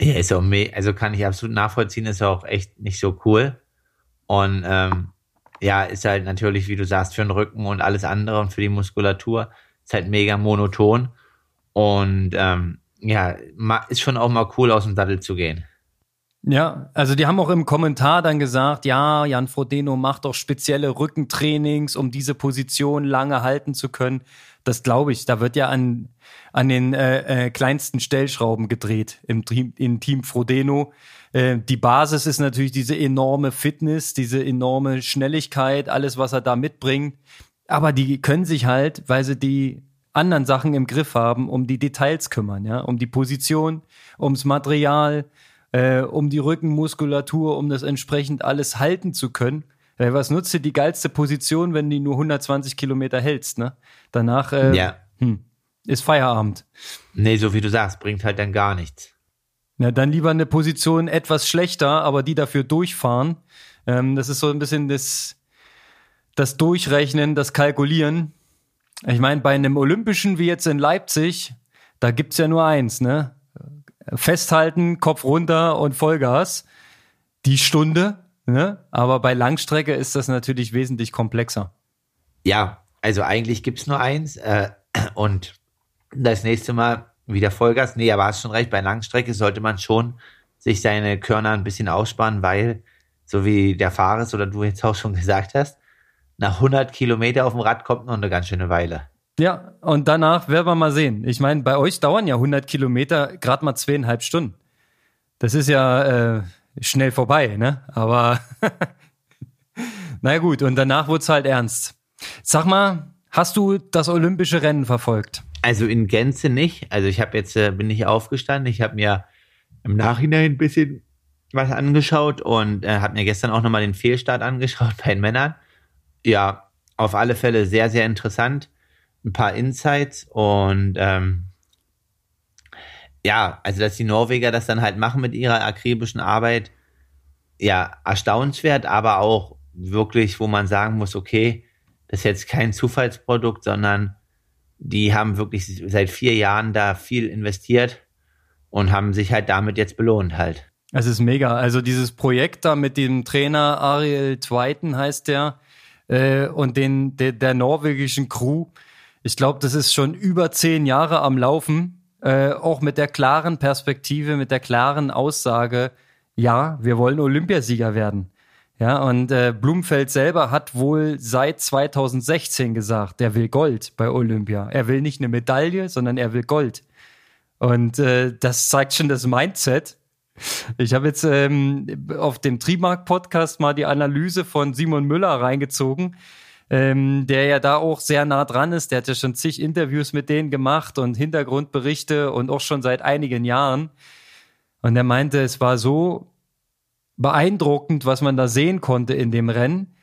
Ja, ist auch also kann ich absolut nachvollziehen, ist auch echt nicht so cool. Und ähm, ja, ist halt natürlich, wie du sagst, für den Rücken und alles andere und für die Muskulatur ist halt mega monoton. Und ähm, ja, ist schon auch mal cool, aus dem Sattel zu gehen. Ja, also die haben auch im Kommentar dann gesagt, ja, Jan Frodeno macht doch spezielle Rückentrainings, um diese Position lange halten zu können. Das glaube ich. Da wird ja an, an den äh, äh, kleinsten Stellschrauben gedreht im im Team Frodeno. Äh, die Basis ist natürlich diese enorme Fitness, diese enorme Schnelligkeit, alles, was er da mitbringt. Aber die können sich halt, weil sie die anderen Sachen im Griff haben, um die Details kümmern, ja, um die Position, ums Material, äh, um die Rückenmuskulatur, um das entsprechend alles halten zu können. Weil was nutzt dir die geilste Position, wenn du nur 120 Kilometer hältst, ne? Danach äh, ja. hm, ist Feierabend. Nee, so wie du sagst, bringt halt dann gar nichts. Ja, dann lieber eine Position etwas schlechter, aber die dafür durchfahren. Ähm, das ist so ein bisschen das, das Durchrechnen, das Kalkulieren. Ich meine, bei einem Olympischen wie jetzt in Leipzig, da gibt's ja nur eins, ne? Festhalten, Kopf runter und Vollgas. Die Stunde, ne? Aber bei Langstrecke ist das natürlich wesentlich komplexer. Ja, also eigentlich gibt's nur eins. Äh, und das nächste Mal wieder Vollgas. Nee, aber hast schon recht, bei Langstrecke sollte man schon sich seine Körner ein bisschen aussparen, weil, so wie der Fahrer oder du jetzt auch schon (laughs) gesagt hast, nach 100 Kilometer auf dem Rad kommt noch eine ganz schöne Weile. Ja, und danach werden wir mal sehen. Ich meine, bei euch dauern ja 100 Kilometer gerade mal zweieinhalb Stunden. Das ist ja äh, schnell vorbei, ne? Aber (laughs) na gut, und danach wird's halt ernst. Sag mal, hast du das olympische Rennen verfolgt? Also in Gänze nicht. Also ich habe jetzt äh, bin ich aufgestanden. Ich habe mir im Nachhinein ein bisschen was angeschaut und äh, habe mir gestern auch nochmal den Fehlstart angeschaut (laughs) bei den Männern. Ja, auf alle Fälle sehr, sehr interessant. Ein paar Insights und ähm, ja, also dass die Norweger das dann halt machen mit ihrer akribischen Arbeit, ja, erstaunenswert, aber auch wirklich, wo man sagen muss, okay, ist jetzt kein Zufallsprodukt, sondern die haben wirklich seit vier Jahren da viel investiert und haben sich halt damit jetzt belohnt halt. Es ist mega. Also dieses Projekt da mit dem Trainer Ariel Zweiten heißt der äh, und den der, der norwegischen Crew. Ich glaube, das ist schon über zehn Jahre am Laufen. Äh, auch mit der klaren Perspektive, mit der klaren Aussage, ja, wir wollen Olympiasieger werden. Ja, und äh, Blumfeld selber hat wohl seit 2016 gesagt, der will Gold bei Olympia. Er will nicht eine Medaille, sondern er will Gold. Und äh, das zeigt schon das Mindset. Ich habe jetzt ähm, auf dem Trimark-Podcast mal die Analyse von Simon Müller reingezogen, ähm, der ja da auch sehr nah dran ist. Der hat ja schon zig Interviews mit denen gemacht und Hintergrundberichte und auch schon seit einigen Jahren. Und er meinte, es war so beeindruckend, was man da sehen konnte in dem Rennen.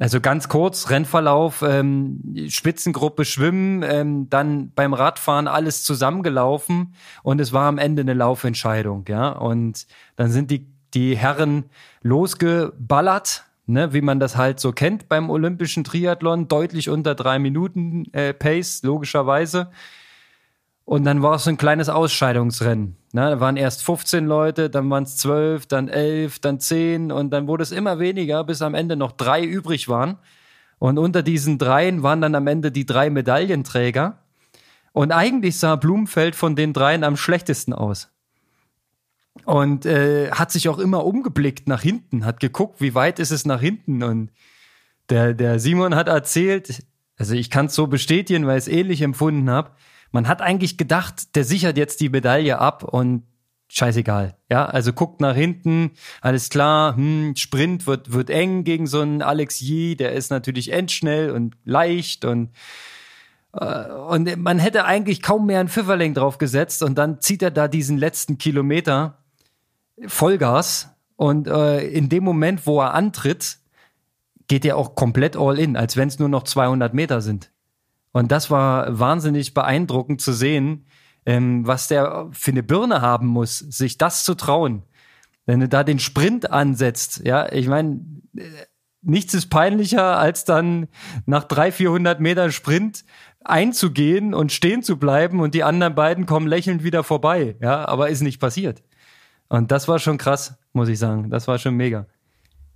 Also ganz kurz, Rennverlauf, ähm, Spitzengruppe schwimmen, ähm, dann beim Radfahren alles zusammengelaufen und es war am Ende eine Laufentscheidung, ja. Und dann sind die, die Herren losgeballert, ne, wie man das halt so kennt beim olympischen Triathlon, deutlich unter drei Minuten äh, Pace, logischerweise. Und dann war es so ein kleines Ausscheidungsrennen. Ne, da waren erst 15 Leute, dann waren es 12, dann 11, dann 10 und dann wurde es immer weniger, bis am Ende noch drei übrig waren. Und unter diesen dreien waren dann am Ende die drei Medaillenträger. Und eigentlich sah Blumenfeld von den dreien am schlechtesten aus. Und äh, hat sich auch immer umgeblickt nach hinten, hat geguckt, wie weit ist es nach hinten. Und der, der Simon hat erzählt, also ich kann es so bestätigen, weil ich es ähnlich empfunden habe, man hat eigentlich gedacht, der sichert jetzt die Medaille ab und scheißegal. Ja, also guckt nach hinten, alles klar, hm, Sprint wird, wird eng gegen so einen Alex Yee, der ist natürlich endschnell und leicht und äh, und man hätte eigentlich kaum mehr einen Pfifferling drauf gesetzt und dann zieht er da diesen letzten Kilometer Vollgas und äh, in dem Moment, wo er antritt, geht er auch komplett all in, als wenn es nur noch 200 Meter sind. Und das war wahnsinnig beeindruckend zu sehen, ähm, was der für eine Birne haben muss, sich das zu trauen. Wenn du da den Sprint ansetzt, ja, ich meine, äh, nichts ist peinlicher, als dann nach 300, 400 Metern Sprint einzugehen und stehen zu bleiben und die anderen beiden kommen lächelnd wieder vorbei, ja, aber ist nicht passiert. Und das war schon krass, muss ich sagen. Das war schon mega.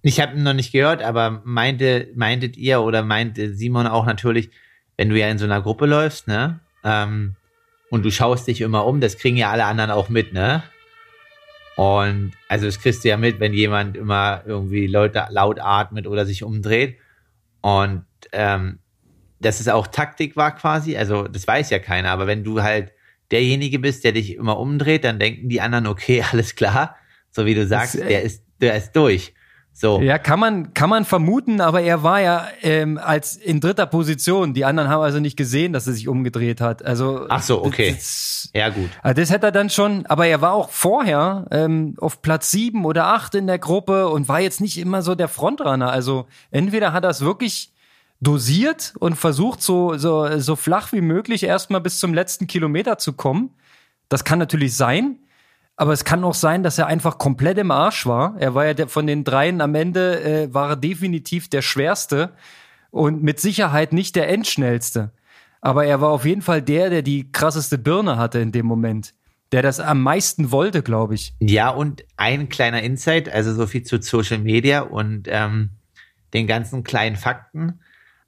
Ich habe noch nicht gehört, aber meinte, meintet ihr oder meinte Simon auch natürlich, wenn du ja in so einer Gruppe läufst, ne? Ähm, und du schaust dich immer um, das kriegen ja alle anderen auch mit, ne? Und also das kriegst du ja mit, wenn jemand immer irgendwie Leute laut atmet oder sich umdreht. Und ähm, dass es auch Taktik war quasi, also das weiß ja keiner, aber wenn du halt derjenige bist, der dich immer umdreht, dann denken die anderen, okay, (laughs) alles klar, so wie du sagst, das, der ist, der ist durch. So. Ja, kann man, kann man vermuten, aber er war ja ähm, als in dritter Position. Die anderen haben also nicht gesehen, dass er sich umgedreht hat. Also Ach so, okay. Das, ja, gut. Also das hätte er dann schon, aber er war auch vorher ähm, auf Platz sieben oder acht in der Gruppe und war jetzt nicht immer so der Frontrunner. Also entweder hat er es wirklich dosiert und versucht, so, so, so flach wie möglich erstmal bis zum letzten Kilometer zu kommen. Das kann natürlich sein. Aber es kann auch sein, dass er einfach komplett im Arsch war. Er war ja der, von den dreien am Ende, äh, war er definitiv der schwerste. und mit Sicherheit nicht der Endschnellste. Aber er war auf jeden Fall der, der die krasseste Birne hatte in dem Moment. Der das am meisten wollte, glaube ich. Ja, und ein kleiner Insight, also so viel zu Social Media und ähm, den ganzen kleinen Fakten.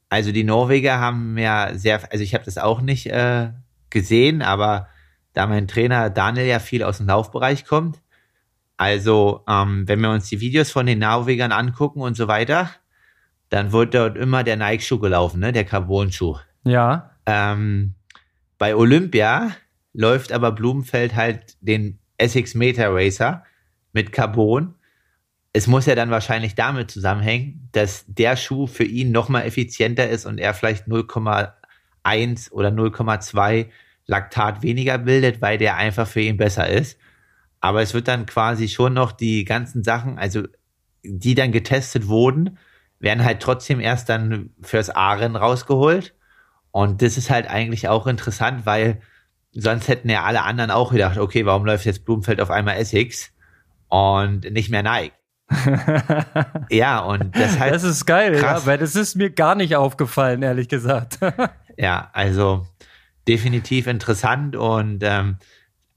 Also die Norweger haben ja sehr, also ich habe das auch nicht äh, gesehen, aber da mein Trainer Daniel ja viel aus dem Laufbereich kommt, also ähm, wenn wir uns die Videos von den Norwegern angucken und so weiter, dann wird dort immer der Nike-Schuh gelaufen, ne, der Carbon-Schuh. Ja. Ähm, bei Olympia läuft aber Blumenfeld halt den Essex Meter Racer mit Carbon. Es muss ja dann wahrscheinlich damit zusammenhängen, dass der Schuh für ihn nochmal effizienter ist und er vielleicht 0,1 oder 0,2 Laktat weniger bildet, weil der einfach für ihn besser ist. Aber es wird dann quasi schon noch die ganzen Sachen, also die dann getestet wurden, werden halt trotzdem erst dann fürs A-Rennen rausgeholt. Und das ist halt eigentlich auch interessant, weil sonst hätten ja alle anderen auch gedacht, okay, warum läuft jetzt Blumenfeld auf einmal Essex und nicht mehr Nike? (laughs) ja, und das halt. Das ist geil, krass. ja, weil das ist mir gar nicht aufgefallen, ehrlich gesagt. (laughs) ja, also definitiv interessant und ähm,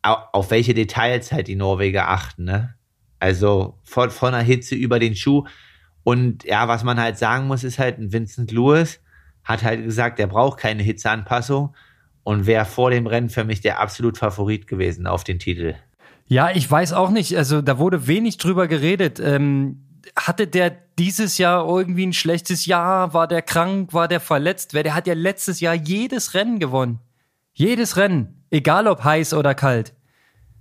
auf welche Details halt die Norweger achten, ne? Also von, von der Hitze über den Schuh. Und ja, was man halt sagen muss, ist halt, Vincent Lewis hat halt gesagt, er braucht keine Hitzeanpassung und wäre vor dem Rennen für mich der absolut Favorit gewesen auf den Titel. Ja, ich weiß auch nicht. Also da wurde wenig drüber geredet. Ähm, hatte der dieses Jahr irgendwie ein schlechtes Jahr? War der krank? War der verletzt? Wer, der hat ja letztes Jahr jedes Rennen gewonnen. Jedes Rennen. Egal ob heiß oder kalt.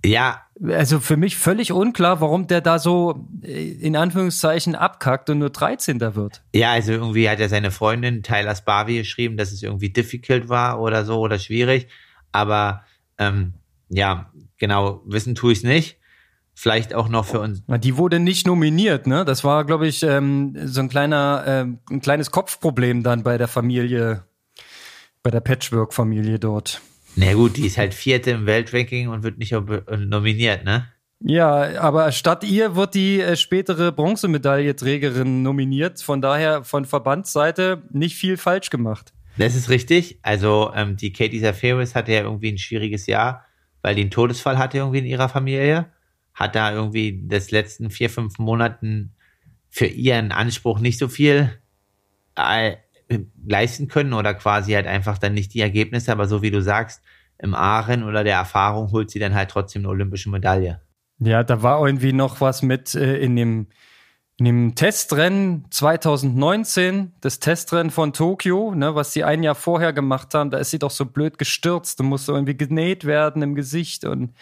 Ja. Also für mich völlig unklar, warum der da so äh, in Anführungszeichen abkackt und nur 13. wird. Ja, also irgendwie hat er seine Freundin Tyler Sparvey geschrieben, dass es irgendwie difficult war oder so oder schwierig. Aber ähm, ja, genau, wissen tue ich es nicht. Vielleicht auch noch für uns. Die wurde nicht nominiert, ne? Das war, glaube ich, ähm, so ein kleiner, ähm, ein kleines Kopfproblem dann bei der Familie, bei der Patchwork-Familie dort. Na gut, die ist halt vierte im Weltranking und wird nicht nominiert, ne? Ja, aber statt ihr wird die äh, spätere Bronzemedaillenträgerin nominiert. Von daher von Verbandsseite nicht viel falsch gemacht. Das ist richtig. Also ähm, die Katie Zaferis hatte ja irgendwie ein schwieriges Jahr, weil die einen Todesfall hatte irgendwie in ihrer Familie. Hat da irgendwie das letzten vier, fünf Monaten für ihren Anspruch nicht so viel äh, leisten können oder quasi halt einfach dann nicht die Ergebnisse, aber so wie du sagst, im Aachen oder der Erfahrung holt sie dann halt trotzdem eine olympische Medaille. Ja, da war irgendwie noch was mit äh, in dem in dem Testrennen 2019, das Testrennen von Tokio, ne, was sie ein Jahr vorher gemacht haben, da ist sie doch so blöd gestürzt und musste irgendwie genäht werden im Gesicht und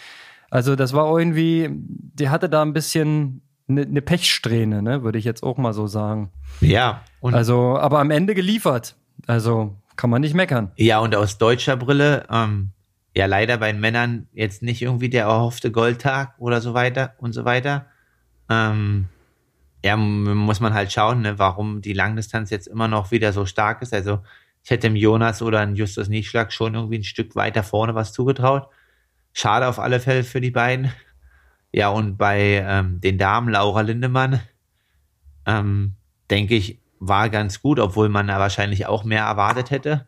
also das war irgendwie, die hatte da ein bisschen eine ne Pechsträhne, ne, würde ich jetzt auch mal so sagen. Ja. Und also, aber am Ende geliefert. Also kann man nicht meckern. Ja, und aus deutscher Brille, ähm, ja, leider bei den Männern jetzt nicht irgendwie der erhoffte Goldtag oder so weiter und so weiter. Ähm, ja, muss man halt schauen, ne, warum die Langdistanz jetzt immer noch wieder so stark ist. Also ich hätte dem Jonas oder dem Justus Nieschlag schon irgendwie ein Stück weiter vorne was zugetraut. Schade auf alle Fälle für die beiden. Ja, und bei ähm, den Damen, Laura Lindemann, ähm, denke ich, war ganz gut, obwohl man da wahrscheinlich auch mehr erwartet hätte.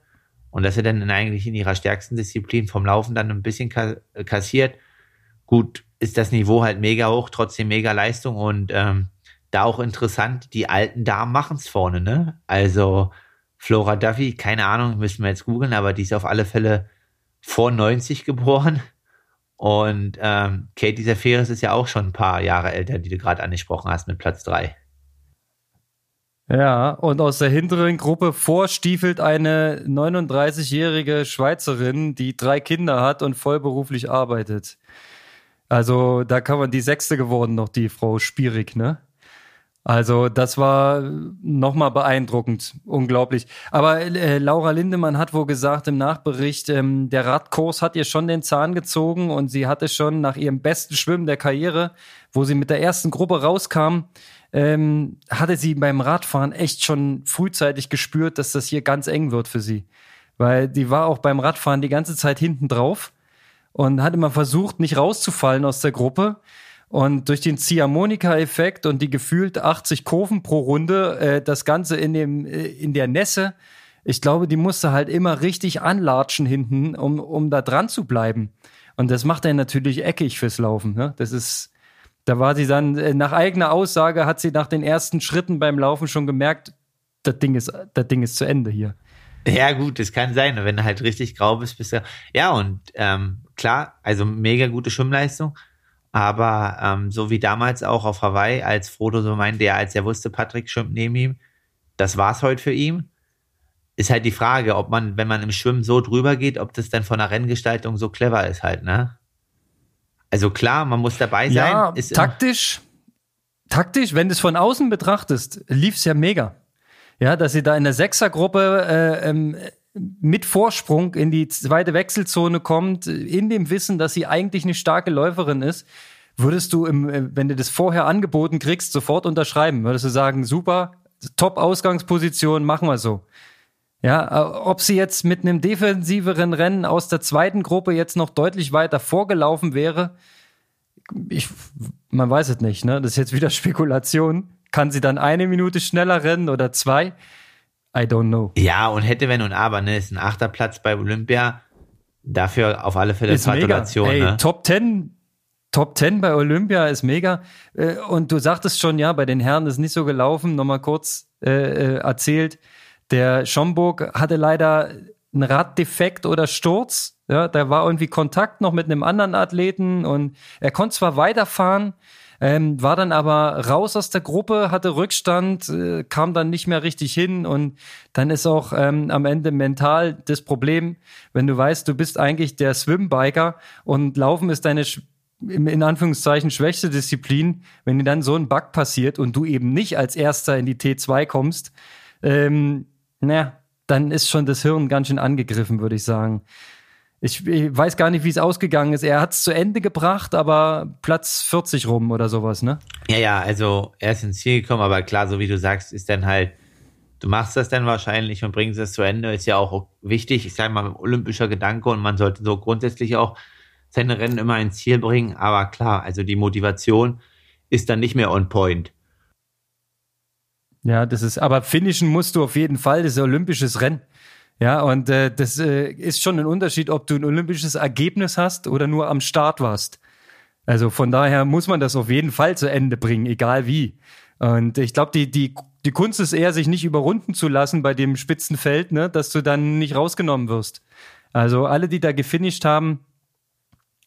Und dass er dann eigentlich in ihrer stärksten Disziplin vom Laufen dann ein bisschen kassiert. Gut, ist das Niveau halt mega hoch, trotzdem mega Leistung und ähm, da auch interessant, die alten Damen machen es vorne, ne? Also Flora Duffy, keine Ahnung, müssen wir jetzt googeln, aber die ist auf alle Fälle vor 90 geboren. Und ähm, Katie Zaferis ist ja auch schon ein paar Jahre älter, die du gerade angesprochen hast, mit Platz 3. Ja, und aus der hinteren Gruppe vorstiefelt eine 39-jährige Schweizerin, die drei Kinder hat und vollberuflich arbeitet. Also da kann man die sechste geworden noch, die Frau Spierig, ne? Also das war nochmal beeindruckend, unglaublich. Aber äh, Laura Lindemann hat wohl gesagt im Nachbericht, ähm, der Radkurs hat ihr schon den Zahn gezogen und sie hatte schon nach ihrem besten Schwimmen der Karriere, wo sie mit der ersten Gruppe rauskam, ähm, hatte sie beim Radfahren echt schon frühzeitig gespürt, dass das hier ganz eng wird für sie. Weil die war auch beim Radfahren die ganze Zeit hinten drauf und hat immer versucht, nicht rauszufallen aus der Gruppe Und durch den Ziehharmonika-Effekt und die gefühlt 80 Kurven pro Runde, äh, das Ganze in, dem, äh, in der Nässe, ich glaube, die musste halt immer richtig anlatschen hinten, um, um da dran zu bleiben. Und das macht er natürlich eckig fürs Laufen. Ne? Das ist, da war sie dann, äh, nach eigener Aussage hat sie nach den ersten Schritten beim Laufen schon gemerkt, das Ding ist, das Ding ist zu Ende hier. Ja, gut, das kann sein. Wenn du halt richtig grau bist, bist du. Ja, und ähm, klar, also mega gute Schwimmleistung. Aber ähm, so wie damals auch auf Hawaii, als Frodo so meinte, ja, als er wusste, Patrick schwimmt neben ihm, das war's heute für ihn. Ist halt die Frage, ob man, wenn man im Schwimmen so drüber geht, ob das dann von der Renngestaltung so clever ist halt, ne? Also klar, man muss dabei sein. Ja, ist taktisch, taktisch, wenn du es von außen betrachtest, lief's ja mega. Ja, dass sie da in der Sechsergruppe äh, ähm, mit Vorsprung in die zweite Wechselzone kommt, in dem Wissen, dass sie eigentlich eine starke Läuferin ist, würdest du, im, äh, wenn du das vorher angeboten kriegst, sofort unterschreiben. Würdest du sagen, super, Top-Ausgangsposition, machen wir so. Ja, äh, ob sie jetzt mit einem defensiveren Rennen aus der zweiten Gruppe jetzt noch deutlich weiter vorgelaufen wäre, ich, man weiß es nicht, ne? Das ist jetzt wieder (laughs) Spekulation. Kann sie dann eine Minute schneller rennen oder zwei? I don't know. Ja, und hätte, wenn und aber, ne, ist ein achter Platz bei Olympia. Dafür auf alle Fälle ist Gratulation. Ey, ne? Top 10, Top 10 bei Olympia ist mega. Äh, und du sagtest schon, ja, bei den Herren ist nicht so gelaufen. Nochmal kurz äh, äh, erzählt. Der Schomburg hatte leider einen Raddefekt oder Sturz. Ja, da war irgendwie Kontakt noch mit einem anderen Athleten und er konnte zwar weiterfahren, ähm, war dann aber raus aus der Gruppe, hatte Rückstand, äh, kam dann nicht mehr richtig hin und dann ist auch ähm, am Ende mental das Problem, wenn du weißt, du bist eigentlich der Swimbiker und Laufen ist deine in Anführungszeichen schwächste Disziplin, wenn dir dann so ein Bug passiert und du eben nicht als Erster in die T2 kommst, ähm, naja, dann ist schon das Hirn ganz schön angegriffen, würde ich sagen. Ich, ich, weiß gar nicht, wie es ausgegangen ist. Er hat es zu Ende gebracht, aber Platz 40 rum oder sowas, ne? Ja, ja, also er ist ins Ziel gekommen, aber klar, so wie du sagst, ist dann halt, du machst das dann wahrscheinlich und bringst es zu Ende, ist ja auch wichtig, ich sage mal, olympischer Gedanke und man sollte so grundsätzlich auch seine Rennen immer ins Ziel bringen, aber klar, also die Motivation ist dann nicht mehr on point. Ja, das ist, aber finishen musst du auf jeden Fall, das ist ein olympisches Rennen. Ja, und äh, das äh, ist schon ein Unterschied, ob du ein olympisches Ergebnis hast oder nur am Start warst. Also von daher muss man das auf jeden Fall zu Ende bringen, egal wie. Und ich glaube, die, die, die Kunst ist eher, sich nicht überrunden zu lassen bei dem Spitzenfeld, ne, dass du dann nicht rausgenommen wirst. Also alle, die da gefinisht haben,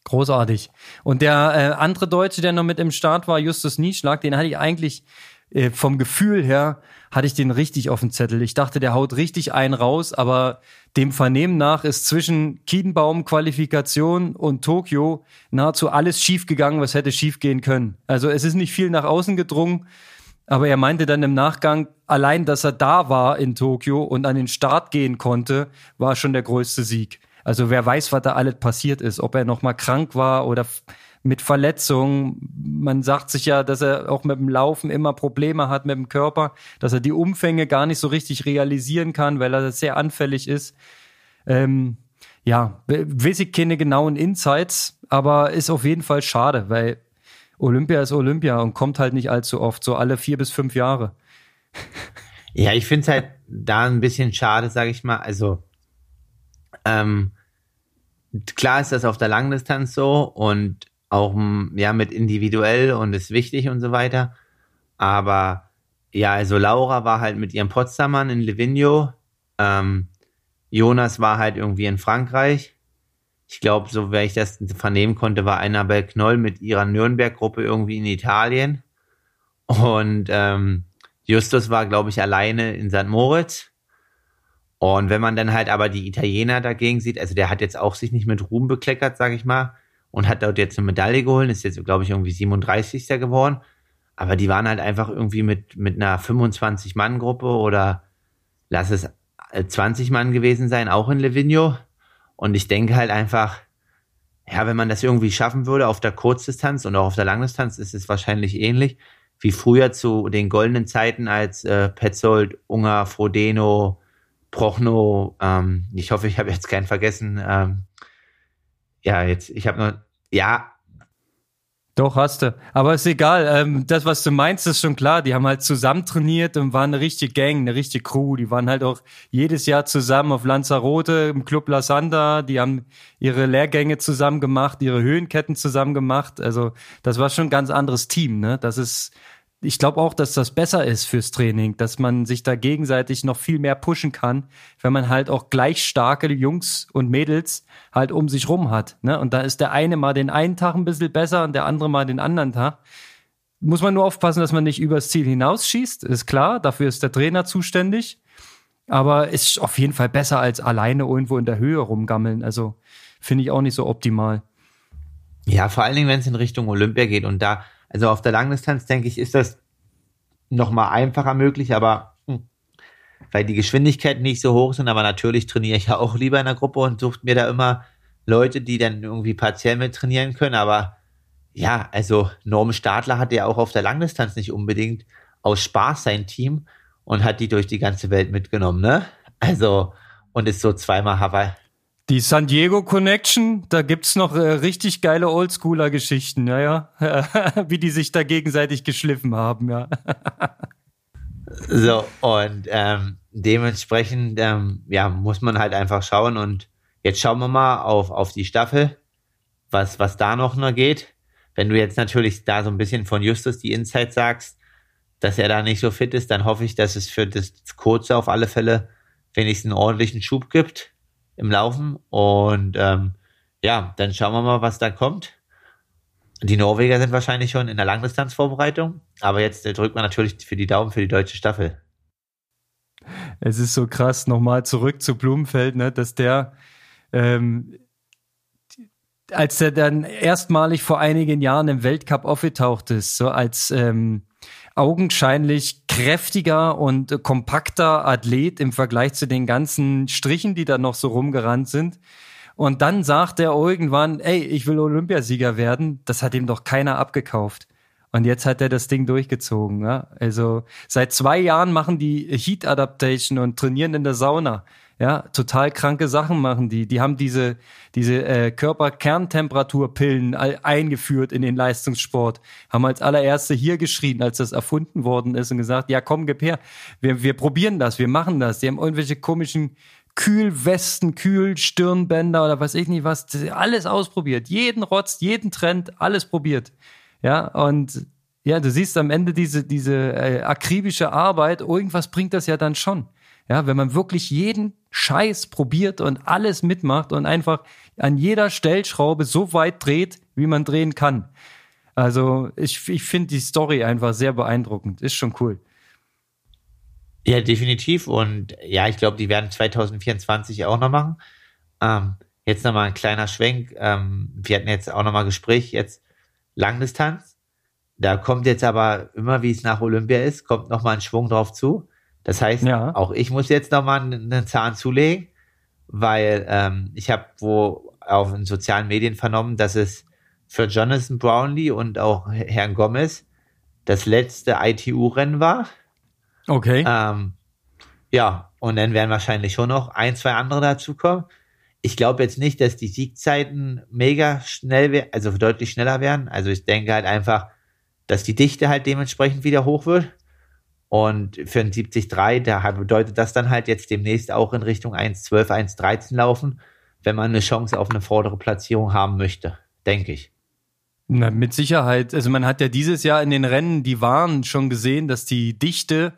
großartig. Und der äh, andere Deutsche, der noch mit im Start war, Justus Nieschlag, den hatte ich eigentlich äh, vom Gefühl her hatte ich den richtig auf dem Zettel. Ich dachte, der haut richtig einen raus, aber dem Vernehmen nach ist zwischen Kiedenbaum Qualifikation und Tokio nahezu alles schiefgegangen, was hätte schiefgehen können. Also es ist nicht viel nach außen gedrungen, aber er meinte dann im Nachgang, allein, dass er da war in Tokio und an den Start gehen konnte, war schon der größte Sieg. Also wer weiß, was da alles passiert ist, ob er noch mal krank war oder mit Verletzungen. Man sagt sich ja, dass er auch mit dem Laufen immer Probleme hat mit dem Körper, dass er die Umfänge gar nicht so richtig realisieren kann, weil er sehr anfällig ist. Ähm, ja, weiß ich keine genauen Insights, aber ist auf jeden Fall schade, weil Olympia ist Olympia und kommt halt nicht allzu oft, so alle vier bis fünf Jahre. (laughs) Ja, ich finde es halt da ein bisschen schade, sage ich mal. Also, ähm, klar ist das auf der Langdistanz so und auch ja mit individuell und ist wichtig und so weiter. Aber ja, also Laura war halt mit ihrem Potsdamern in Livigno. Ähm, Jonas war halt irgendwie in Frankreich. Ich glaube, so wer ich das vernehmen konnte, war Annabel Knoll mit ihrer Nürnberg-Gruppe irgendwie in Italien. Und ähm, Justus war, glaube ich, alleine in St. Moritz. Und wenn man dann halt aber die Italiener dagegen sieht, also der hat jetzt auch sich nicht mit Ruhm bekleckert, sag ich mal, und hat dort jetzt eine Medaille geholt, ist jetzt, glaube ich, irgendwie 37. geworden. Aber die waren halt einfach irgendwie mit, mit einer 25-Mann-Gruppe oder lass es 20 äh, Mann gewesen sein, auch in Livigno. Und ich denke halt einfach, ja, wenn man das irgendwie schaffen würde auf der Kurzdistanz und auch auf der Langdistanz, ist es wahrscheinlich ähnlich wie früher zu den goldenen Zeiten, als äh, Petzold, Unger, Frodeno, Prochno, ähm, ich hoffe, ich habe jetzt keinen vergessen, ähm, ja, jetzt, ich habe noch, ja, Doch, hast du. Aber ist egal. Ähm, das, was du meinst, ist schon klar. Die haben halt zusammen trainiert und waren eine richtige Gang, eine richtige Crew. Die waren halt auch jedes Jahr zusammen auf Lanzarote im Club La Santa. Die haben ihre Lehrgänge zusammen gemacht, ihre Höhenketten zusammen gemacht. Also, das war schon ein ganz anderes Team, ne? Das ist, ich glaube auch, dass das besser ist fürs Training, dass man sich da gegenseitig noch viel mehr pushen kann, wenn man halt auch gleich starke Jungs und Mädels halt um sich rum hat. Ne? Und da ist der eine mal den einen Tag ein bisschen besser und der andere mal den anderen Tag. Muss man nur aufpassen, dass man nicht übers Ziel hinausschießt, ist klar, dafür ist der Trainer zuständig. Aber ist auf jeden Fall besser als alleine irgendwo in der Höhe rumgammeln. Also finde ich auch nicht so optimal. Ja, vor allen Dingen, wenn es in Richtung Olympia geht und da also auf der Langdistanz, denke ich, ist das noch mal einfacher möglich, aber hm, weil die Geschwindigkeiten nicht so hoch sind, aber natürlich trainiere ich ja auch lieber in der Gruppe und suche mir da immer Leute, die dann irgendwie partiell mit trainieren können, aber ja, also Norm Stadler hat ja auch auf der Langdistanz nicht unbedingt aus Spaß sein Team und hat die durch die ganze Welt mitgenommen, ne? Also, und ist so zweimal Hawaii, die San Diego Connection, da gibt's noch äh, richtig geile Oldschooler-Geschichten, ja, ja. (laughs) Wie die sich da gegenseitig geschliffen haben, ja. (laughs) so, und ähm, dementsprechend, ähm, ja, muss man halt einfach schauen. Und jetzt schauen wir mal auf, auf die Staffel, was, was da noch noch geht. Wenn du jetzt natürlich da so ein bisschen von Justus die Insight sagst, dass er da nicht so fit ist, dann hoffe ich, dass es für das Kurze auf alle Fälle wenigstens einen ordentlichen Schub gibt im Laufen. Und ähm, ja, dann schauen wir mal, was da kommt. Die Norweger sind wahrscheinlich schon in der Langdistanzvorbereitung, aber jetzt äh, drückt man natürlich für die Daumen für die deutsche Staffel. Es ist so krass, nochmal zurück zu Blumenfeld, ne, dass der, ähm, als er dann erstmalig vor einigen Jahren im Weltcup aufgetaucht ist, so als ähm, augenscheinlich kräftiger und kompakter Athlet im Vergleich zu den ganzen Strichen, die da noch so rumgerannt sind. Und dann sagt er irgendwann, ey, ich will Olympiasieger werden. Das hat ihm doch keiner abgekauft. Und jetzt hat er das Ding durchgezogen. Ja? Also seit zwei Jahren machen die Heat Adaptation und trainieren in der Sauna ja, total kranke Sachen machen die. Die haben diese, diese äh, Körperkerntemperaturpillen eingeführt in den Leistungssport, haben als allererste hier geschrien, als das erfunden worden ist und gesagt, ja komm, gib her, wir, wir probieren das, wir machen das. Die haben irgendwelche komischen Kühlwesten, Kühlstirnbänder oder was ich nicht was, alles ausprobiert. Jeden Rotz, jeden Trend, alles probiert. Ja, und ja, du siehst am Ende diese, diese äh, akribische Arbeit, irgendwas bringt das ja dann schon. Ja, wenn man wirklich jeden Scheiß probiert und alles mitmacht und einfach an jeder Stellschraube so weit dreht, wie man drehen kann. Also ich, ich finde die Story einfach sehr beeindruckend. Ist schon cool. Ja, definitiv. Und ja, ich glaube, die werden 2024 auch noch machen. Ähm, jetzt nochmal ein kleiner Schwenk. Ähm, wir hatten jetzt auch nochmal Gespräch, jetzt Langdistanz. Da kommt jetzt aber immer, wie es nach Olympia ist, kommt nochmal ein Schwung drauf zu. Das heißt, ja. auch ich muss jetzt nochmal einen Zahn zulegen, weil ähm, ich habe wo auf den sozialen Medien vernommen, dass es für Jonathan Brownlee und auch Herrn Gomez das letzte ITU-Rennen war. Okay. Ähm, ja, und dann werden wahrscheinlich schon noch ein, zwei andere dazukommen. Ich glaube jetzt nicht, dass die Siegzeiten mega schnell werden, also deutlich schneller werden. Also ich denke halt einfach, dass die Dichte halt dementsprechend wieder hoch wird. Und für ein 73, da bedeutet das dann halt jetzt demnächst auch in Richtung 1,12, 1,13 laufen, wenn man eine Chance auf eine vordere Platzierung haben möchte, denke ich. Na, mit Sicherheit. Also man hat ja dieses Jahr in den Rennen, die waren schon gesehen, dass die Dichte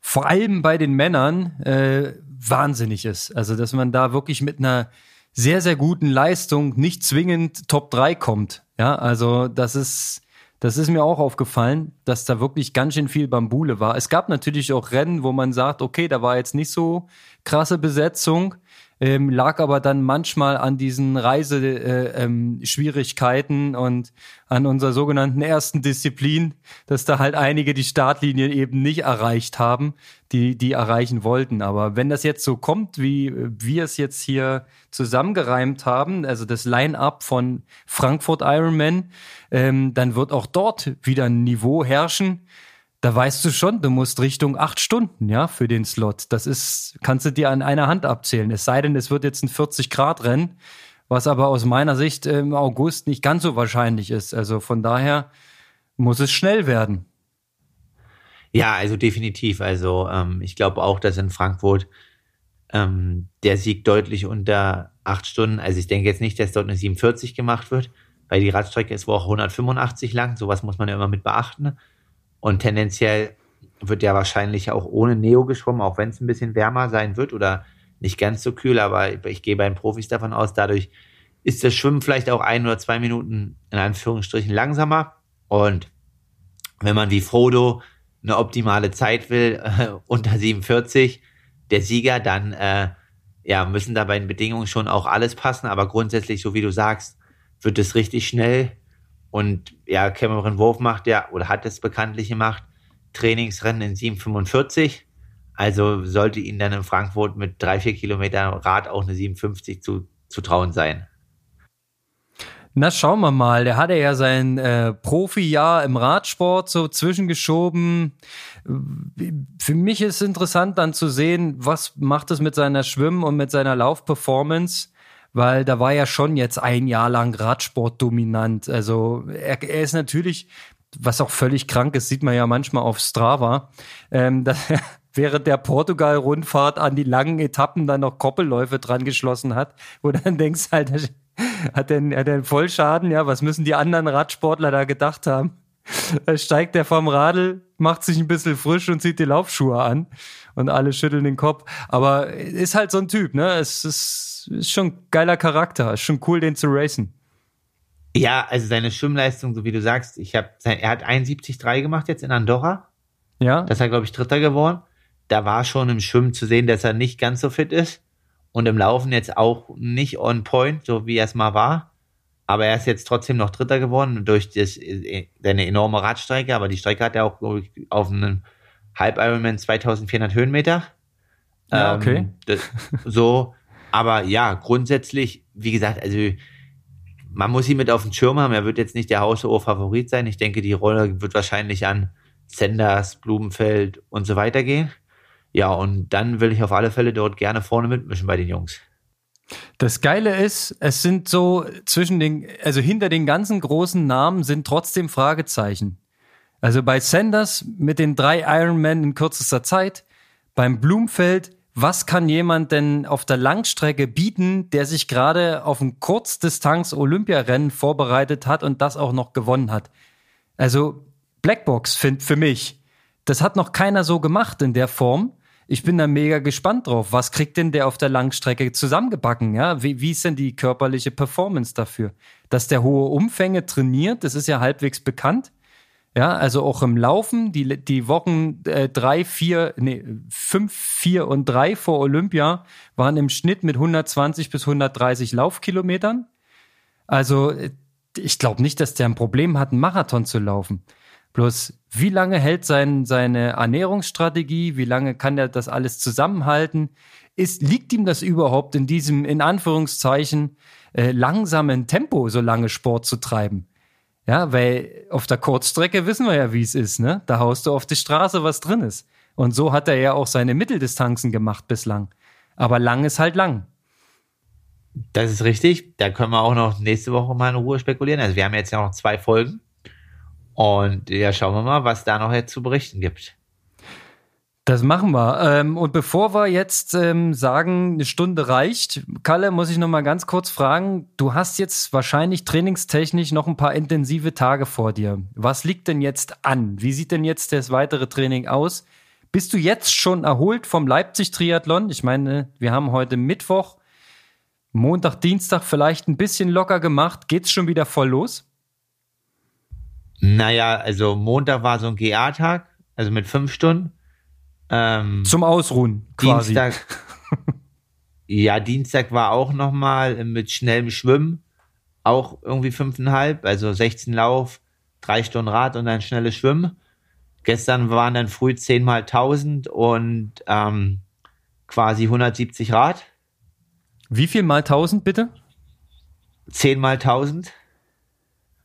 vor allem bei den Männern äh, wahnsinnig ist. Also dass man da wirklich mit einer sehr, sehr guten Leistung nicht zwingend Top 3 kommt. Ja, also das ist das ist mir auch aufgefallen, dass da wirklich ganz schön viel Bambule war. Es gab natürlich auch Rennen, wo man sagt, okay, da war jetzt nicht so krasse Besetzung ähm, lag aber dann manchmal an diesen Reiseschwierigkeiten äh, ähm, und an unserer sogenannten ersten Disziplin, dass da halt einige die Startlinie eben nicht erreicht haben, die die erreichen wollten. Aber wenn das jetzt so kommt, wie wir es jetzt hier zusammengereimt haben, also das Line-up von Frankfurt Ironman, ähm, dann wird auch dort wieder ein Niveau herrschen, da weißt du schon, du musst Richtung acht Stunden, ja, für den Slot. Das ist, kannst du dir an einer Hand abzählen. Es sei denn, es wird jetzt ein 40-Grad-Rennen, was aber aus meiner Sicht im August nicht ganz so wahrscheinlich ist. Also von daher muss es schnell werden. Ja, also definitiv. Also ähm, ich glaube auch, dass in Frankfurt ähm, der Sieg deutlich unter acht Stunden, also ich denke jetzt nicht, dass dort eine 47 gemacht wird, weil die Radstrecke ist wohl auch 185 lang, sowas muss man ja immer mit beachten. Und tendenziell wird ja wahrscheinlich auch ohne Neo geschwommen, auch wenn es ein bisschen wärmer sein wird oder nicht ganz so kühl, aber ich gehe bei den Profis davon aus, dadurch ist das Schwimmen vielleicht auch ein oder zwei Minuten in Anführungsstrichen langsamer. Und wenn man wie Frodo eine optimale Zeit will, äh, unter 47, der Sieger, dann äh, ja, müssen da bei den Bedingungen schon auch alles passen. Aber grundsätzlich, so wie du sagst, wird es richtig schnell. Und ja, Cameron Wolf macht ja, oder hat es bekanntlich gemacht, Trainingsrennen in 7,45. Also sollte ihn dann in Frankfurt mit drei, vier Kilometern Rad auch eine 57 zu, zu trauen sein. Na, schauen wir mal. Der hatte ja sein äh, Profi-Jahr im Radsport so zwischengeschoben. Für mich ist interessant dann zu sehen, was macht es mit seiner Schwimm- und mit seiner Laufperformance, weil da war ja schon jetzt ein Jahr lang Radsport dominant. Also er, er ist natürlich, was auch völlig krank ist, sieht man ja manchmal auf Strava, ähm, (laughs) dass er während der Portugal-Rundfahrt an die langen Etappen dann noch Koppelläufe dran geschlossen hat, wo dann denkst halt, hat er, einen Vollschaden? Ja, was müssen die anderen Radsportler da gedacht haben? Steigt er vom Radl, macht sich ein bisschen frisch und zieht die Laufschuhe an und alle schütteln den Kopf. Aber ist halt so ein Typ, ne? Es ist, ist schon ein geiler Charakter. Ist schon cool, den zu racen. Ja, also seine Schwimmleistung, so wie du sagst, ich habe, er hat 71,3 gemacht jetzt in Andorra. Ja. Das ist er, glaube ich, Dritter geworden. Da war schon im Schwimmen zu sehen, dass er nicht ganz so fit ist und im Laufen jetzt auch nicht on point, so wie er es mal war. Aber er ist jetzt trotzdem noch Dritter geworden durch das, äh, seine enorme Radstrecke. Aber die Strecke hat er auch ich, auf einem Halb Ironman 2400 Höhenmeter. Ja, okay. Ähm, das, so, aber ja, grundsätzlich, wie gesagt, also man muss ihn mit auf den Schirm haben. Er wird jetzt nicht der haushohe Favorit sein. Ich denke, die Rolle wird wahrscheinlich an Senders, Blumenfeld und so weiter gehen. Ja, und dann will ich auf alle Fälle dort gerne vorne mitmischen bei den Jungs. Das Geile ist, es sind so zwischen den, also hinter den ganzen großen Namen sind trotzdem Fragezeichen. Also bei Sanders mit den drei Ironman in kürzester Zeit, beim Blumfeld, was kann jemand denn auf der Langstrecke bieten, der sich gerade auf ein Kurzdistanz-Olympiarennen vorbereitet hat und das auch noch gewonnen hat? Also Blackbox finde für mich, das hat noch keiner so gemacht in der Form. Ich bin da mega gespannt drauf. Was kriegt denn der auf der Langstrecke zusammengebacken? Ja, wie, wie ist denn die körperliche Performance dafür? Dass der hohe Umfänge trainiert, das ist ja halbwegs bekannt. Ja, also auch im Laufen, die, die Wochen äh, drei, vier, nee, fünf, vier und drei vor Olympia waren im Schnitt mit 120 bis 130 Laufkilometern. Also äh, ich glaube nicht, dass der ein Problem hat, einen Marathon zu laufen. Bloß, wie lange hält sein, seine Ernährungsstrategie? Wie lange kann er das alles zusammenhalten? Ist, liegt ihm das überhaupt in diesem, in Anführungszeichen, äh, langsamen Tempo, so lange Sport zu treiben? Ja, weil auf der Kurzstrecke wissen wir ja, wie es ist, ne? Da haust du auf die Straße, was drin ist. Und so hat er ja auch seine Mitteldistanzen gemacht bislang. Aber lang ist halt lang. Das ist richtig. Da können wir auch noch nächste Woche mal in Ruhe spekulieren. Also wir haben jetzt ja noch zwei Folgen. Und ja, schauen wir mal, was da noch jetzt zu berichten gibt. Das machen wir. Ähm, und bevor wir jetzt ähm, sagen, eine Stunde reicht, Kalle, muss ich noch mal ganz kurz fragen. Du hast jetzt wahrscheinlich trainingstechnisch noch ein paar intensive Tage vor dir. Was liegt denn jetzt an? Wie sieht denn jetzt das weitere Training aus? Bist du jetzt schon erholt vom Leipzig-Triathlon? Ich meine, wir haben heute Mittwoch, Montag, Dienstag vielleicht ein bisschen locker gemacht. Geht's schon wieder voll los? Naja, also Montag war so ein GA-Tag, also mit fünf Stunden. Ähm, Zum Ausruhen quasi. Dienstag, (laughs) ja, Dienstag war auch nochmal mit schnellem Schwimmen, auch irgendwie fünfeinhalb, also 16 Lauf, drei Stunden Rad und dann schnelles Schwimmen. Gestern waren dann früh 10 mal 1000 und ähm, quasi 170 Rad. Wie viel mal 1000 bitte? 10 mal 1000.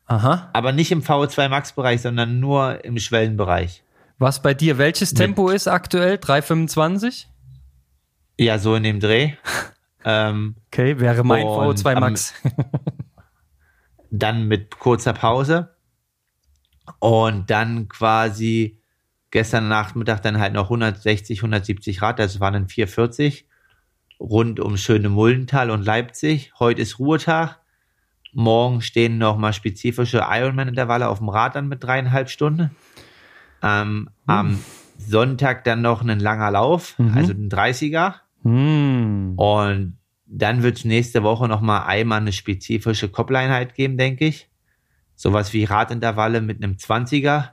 Aha. Aber nicht im VO2 Max-Bereich, sondern nur im Schwellenbereich. Was bei dir welches Tempo Mit, ist aktuell? 3,25? Ja, so in dem Dreh. (laughs) Ähm, okay, wäre mein VO2 Max. (laughs) dann mit kurzer Pause und dann quasi gestern Nachmittag dann halt noch 160, 170 Rad, das waren dann 440 rund um schöne Muldental und Leipzig. Heute ist Ruhetag. Morgen stehen noch mal spezifische Ironman-Intervalle auf dem Rad dann mit dreieinhalb Stunden. Ähm, hm. Am Sonntag dann noch ein langer Lauf, mhm. also ein 30er. Hm. Und dann wird es nächste Woche noch mal einmal eine spezifische Koppleinheit geben, denke ich. Sowas wie Radintervalle mit einem 20er.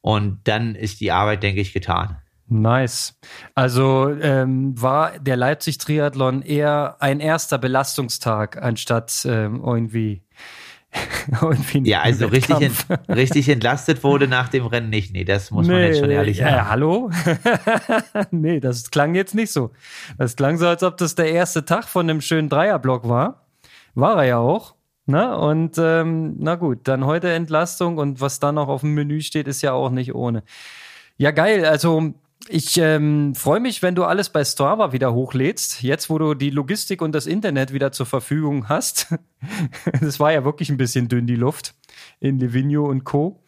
Und dann ist die Arbeit, denke ich, getan. Nice. Also ähm, war der Leipzig-Triathlon eher ein erster Belastungstag, anstatt ähm, irgendwie. (laughs) ja, also richtig, ent, richtig entlastet wurde nach dem Rennen nicht. Nee, das muss nee, man jetzt schon ehrlich sagen. Ja, hallo? (laughs) nee, das klang jetzt nicht so. Das klang so, als ob das der erste Tag von einem schönen Dreierblock war. War er ja auch. Na, ne? und ähm, na gut, dann heute Entlastung und was dann noch auf dem Menü steht, ist ja auch nicht ohne. Ja, geil. Also ich ähm, freue mich, wenn du alles bei Strava wieder hochlädst. Jetzt, wo du die Logistik und das Internet wieder zur Verfügung hast. (laughs) das war ja wirklich ein bisschen dünn, die Luft in Livigno und Co.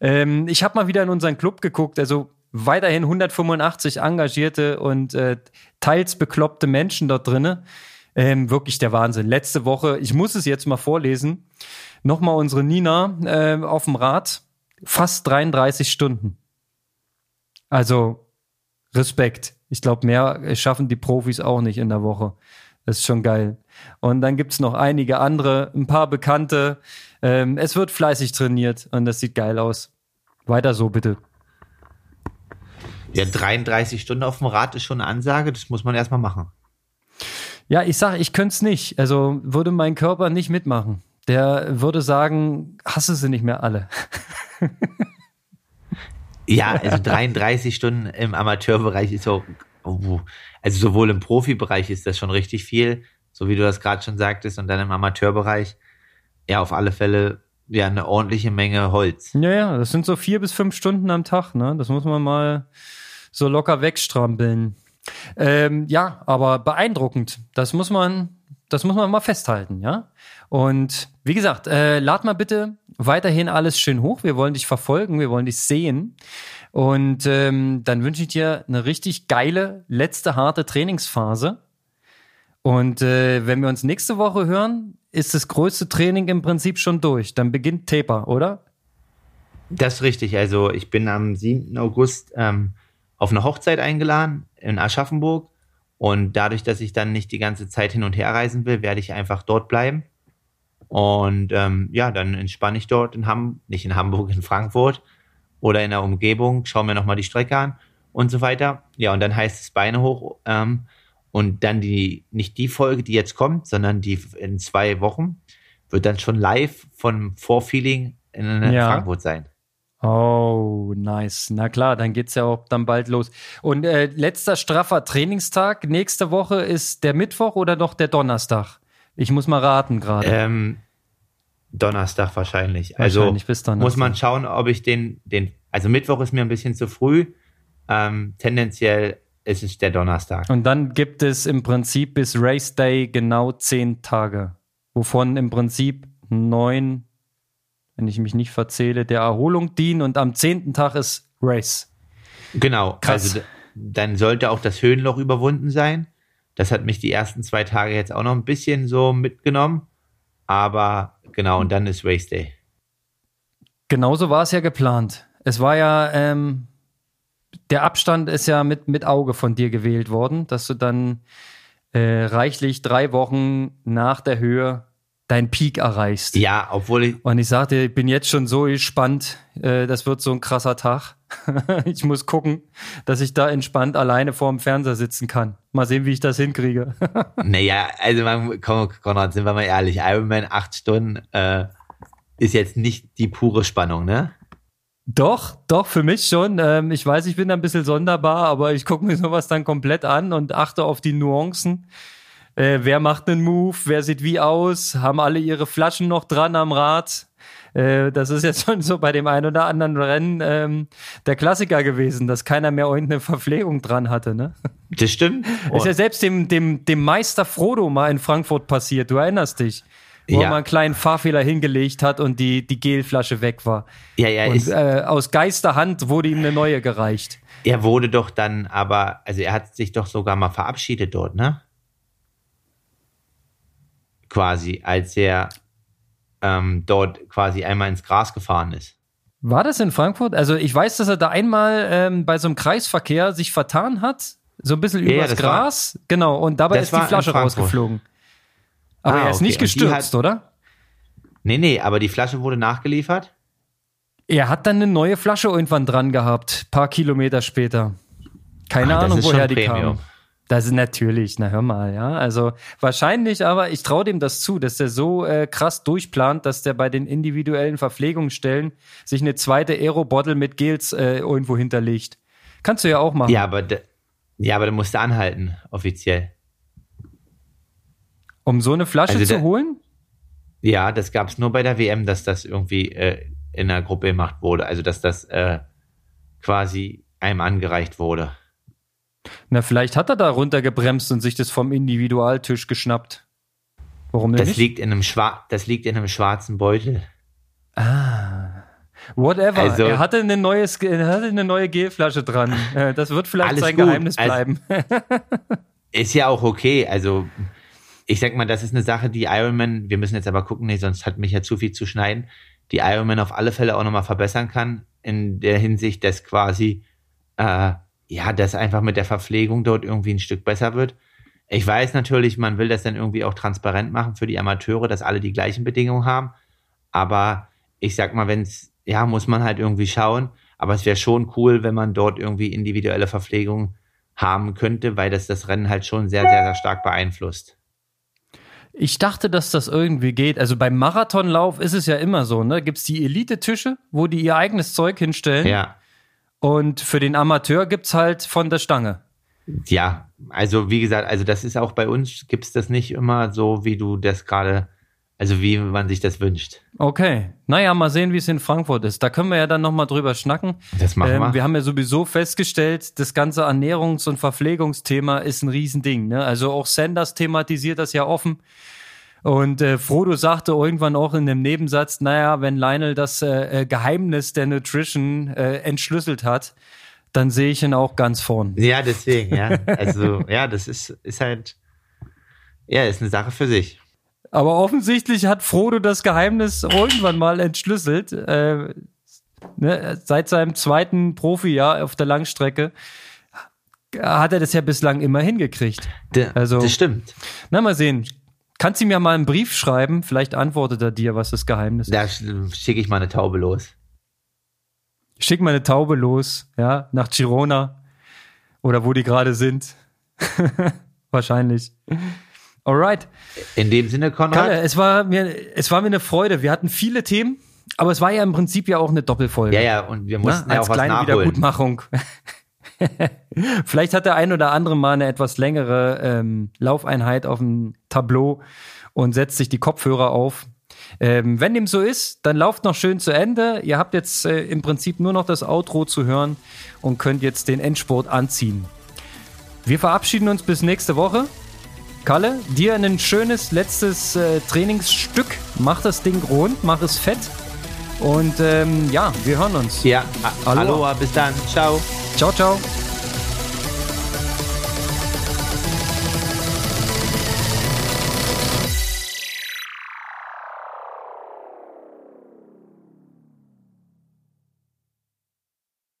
Ähm, ich habe mal wieder in unseren Club geguckt. Also weiterhin 185 engagierte und äh, teils bekloppte Menschen dort drinnen. Ähm, wirklich der Wahnsinn. Letzte Woche, ich muss es jetzt mal vorlesen, nochmal unsere Nina äh, auf dem Rad. Fast 33 Stunden. Also Respekt. Ich glaube, mehr schaffen die Profis auch nicht in der Woche. Das ist schon geil. Und dann gibt's noch einige andere, ein paar Bekannte. Ähm, es wird fleißig trainiert und das sieht geil aus. Weiter so, bitte. Ja, 33 Stunden auf dem Rad ist schon eine Ansage, das muss man erstmal machen. Ja, ich sag, ich könnte es nicht. Also würde mein Körper nicht mitmachen. Der würde sagen, hasse sie nicht mehr alle. (laughs) Ja, also 33 Stunden im Amateurbereich ist so, oh, also sowohl im Profibereich ist das schon richtig viel, so wie du das gerade schon sagtest, und dann im Amateurbereich, ja, auf alle Fälle, ja, eine ordentliche Menge Holz. Ja, ja, das sind so vier bis fünf Stunden am Tag, ne? Das muss man mal so locker wegstrampeln. Ähm, ja, aber beeindruckend. Das muss man, das muss man mal festhalten, ja. Und wie gesagt, äh, lad mal bitte weiterhin alles schön hoch. Wir wollen dich verfolgen, wir wollen dich sehen. Und ähm, dann wünsche ich dir eine richtig geile, letzte harte Trainingsphase. Und äh, wenn wir uns nächste Woche hören, ist das größte Training im Prinzip schon durch. Dann beginnt Taper, oder? Das ist richtig. Also ich bin am 7. August ähm, auf eine Hochzeit eingeladen in Aschaffenburg. Und dadurch, dass ich dann nicht die ganze Zeit hin und her reisen will, werde ich einfach dort bleiben. Und ähm, ja, dann entspanne ich dort in Hamburg, nicht in Hamburg, in Frankfurt oder in der Umgebung, schaue mir nochmal die Strecke an und so weiter. Ja, und dann heißt es Beine hoch. Ähm, und dann die, nicht die Folge, die jetzt kommt, sondern die in zwei Wochen, wird dann schon live von Vorfeeling in ja. Frankfurt sein. Oh, nice. Na klar, dann geht's ja auch dann bald los. Und äh, letzter straffer Trainingstag nächste Woche ist der Mittwoch oder noch der Donnerstag? Ich muss mal raten gerade. Ähm, Donnerstag wahrscheinlich. Also wahrscheinlich bis Donnerstag. muss man schauen, ob ich den, den, also Mittwoch ist mir ein bisschen zu früh. Ähm, tendenziell ist es der Donnerstag. Und dann gibt es im Prinzip bis Race Day genau zehn Tage, wovon im Prinzip neun, wenn ich mich nicht verzähle, der Erholung dienen und am zehnten Tag ist Race. Genau. Krass. Also dann sollte auch das Höhenloch überwunden sein. Das hat mich die ersten zwei Tage jetzt auch noch ein bisschen so mitgenommen. Aber genau, und dann ist Race Day. Genauso war es ja geplant. Es war ja, ähm, der Abstand ist ja mit, mit Auge von dir gewählt worden, dass du dann äh, reichlich drei Wochen nach der Höhe deinen Peak erreichst. Ja, obwohl ich. Und ich sagte, ich bin jetzt schon so gespannt, äh, das wird so ein krasser Tag. (laughs) ich muss gucken, dass ich da entspannt alleine vor dem Fernseher sitzen kann. Mal sehen, wie ich das hinkriege. (laughs) naja, also man, komm, Konrad, sind wir mal ehrlich, Ironman acht Stunden äh, ist jetzt nicht die pure Spannung, ne? Doch, doch, für mich schon. Ähm, ich weiß, ich bin ein bisschen sonderbar, aber ich gucke mir sowas dann komplett an und achte auf die Nuancen. Äh, wer macht einen Move? Wer sieht wie aus? Haben alle ihre Flaschen noch dran am Rad? Äh, das ist jetzt (laughs) schon so bei dem einen oder anderen Rennen ähm, der Klassiker gewesen, dass keiner mehr irgendeine Verpflegung dran hatte. Ne? Das stimmt. (laughs) Ist ja selbst dem, dem, dem Meister Frodo mal in Frankfurt passiert, du erinnerst dich. Wo ja. er mal einen kleinen Fahrfehler hingelegt hat und die, die Gelflasche weg war. Ja, ja, und, äh, aus Geisterhand wurde ihm eine neue gereicht. Er wurde doch dann aber, also er hat sich doch sogar mal verabschiedet dort, ne? Quasi, als er ähm, dort quasi einmal ins Gras gefahren ist. War das in Frankfurt? Also ich weiß, dass er da einmal ähm, bei so einem Kreisverkehr sich vertan hat, so ein bisschen ja, übers ja, Gras, war, genau, und dabei ist die Flasche rausgeflogen. Aber ah, er ist okay. nicht gestürzt, hat, oder? Nee, nee, aber die Flasche wurde nachgeliefert. Er hat dann eine neue Flasche irgendwann dran gehabt, paar Kilometer später. Keine ah, Ahnung, woher die Premium. kam. Das ist natürlich, na hör mal, ja. Also wahrscheinlich, aber ich traue dem das zu, dass der so äh, krass durchplant, dass der bei den individuellen Verpflegungsstellen sich eine zweite Aero-Bottle mit Gels äh, irgendwo hinterlegt. Kannst du ja auch machen. Ja, aber, ja, aber du musst anhalten, offiziell. Um so eine Flasche also zu holen? Ja, das gab es nur bei der WM, dass das irgendwie äh, in der Gruppe gemacht wurde. Also, dass das äh, quasi einem angereicht wurde. Na, vielleicht hat er da runtergebremst und sich das vom Individualtisch geschnappt. Warum denn das nicht? Liegt in einem das liegt in einem schwarzen Beutel. Ah. Whatever. Also, er hatte eine, neues, er hatte eine neue Gelflasche dran. (laughs) Äh, das wird vielleicht sein gut. Geheimnis also, bleiben. (laughs) ist ja auch okay. Also, ich sag mal, das ist eine Sache, die Ironman, wir müssen jetzt aber gucken, nee, sonst hat mich ja zu viel zu schneiden, die Ironman auf alle Fälle auch nochmal verbessern kann, in der Hinsicht, dass quasi äh, ja, dass einfach mit der Verpflegung dort irgendwie ein Stück besser wird. Ich weiß natürlich, man will das dann irgendwie auch transparent machen für die Amateure, dass alle die gleichen Bedingungen haben. Aber ich sag mal, wenn es, ja, muss man halt irgendwie schauen. Aber es wäre schon cool, wenn man dort irgendwie individuelle Verpflegung haben könnte, weil das das Rennen halt schon sehr, sehr, sehr stark beeinflusst. Ich dachte, dass das irgendwie geht. Also beim Marathonlauf ist es ja immer so, ne? Gibt es die Elite-Tische, wo die ihr eigenes Zeug hinstellen? Ja. Und für den Amateur gibt es halt von der Stange. Ja, also wie gesagt, also das ist auch bei uns, gibt es das nicht immer so, wie du das gerade, also wie man sich das wünscht. Okay, naja, mal sehen, wie es in Frankfurt ist. Da können wir ja dann nochmal drüber schnacken. Das machen wir. Ähm, wir haben ja sowieso festgestellt, das ganze Ernährungs- und Verpflegungsthema ist ein Riesending. Ne? Also auch Sanders thematisiert das ja offen. Und äh, Frodo sagte irgendwann auch in dem Nebensatz, naja, wenn Lionel das äh, äh, Geheimnis der Nutrition äh, entschlüsselt hat, dann sehe ich ihn auch ganz vorn. Ja, deswegen, ja. Also, ja, das ist, ist halt, ja, ist eine Sache für sich. Aber offensichtlich hat Frodo das Geheimnis irgendwann mal entschlüsselt. Äh, ne, seit seinem zweiten Profijahr auf der Langstrecke hat er das ja bislang immer hingekriegt. also, das stimmt. Na, mal sehen. Kannst du mir mal einen Brief schreiben? Vielleicht antwortet er dir, was das Geheimnis ist. Da schicke ich mal eine Taube los. Schick mal eine Taube los, ja, nach Girona oder wo die gerade sind. (laughs) Wahrscheinlich. Alright. In dem Sinne, Konrad. Kalle, es war mir, es war mir eine Freude. Wir hatten viele Themen, aber es war ja im Prinzip ja auch eine Doppelfolge. Ja, ja, und wir mussten Na, ja als auch was kleine nachholen. Wiedergutmachung. (laughs) (laughs) Vielleicht hat der ein oder andere mal eine etwas längere ähm, Laufeinheit auf dem Tableau und setzt sich die Kopfhörer auf. Ähm, wenn dem so ist, dann lauft noch schön zu Ende. Ihr habt jetzt äh, im Prinzip nur noch das Outro zu hören und könnt jetzt den Endsport anziehen. Wir verabschieden uns bis nächste Woche. Kalle, dir ein schönes letztes äh, Trainingsstück. Mach das Ding rund, mach es fett. Und ähm, ja, wir hören uns. Ja, Aloha. Aloha, bis dann. Ciao. Ciao, ciao.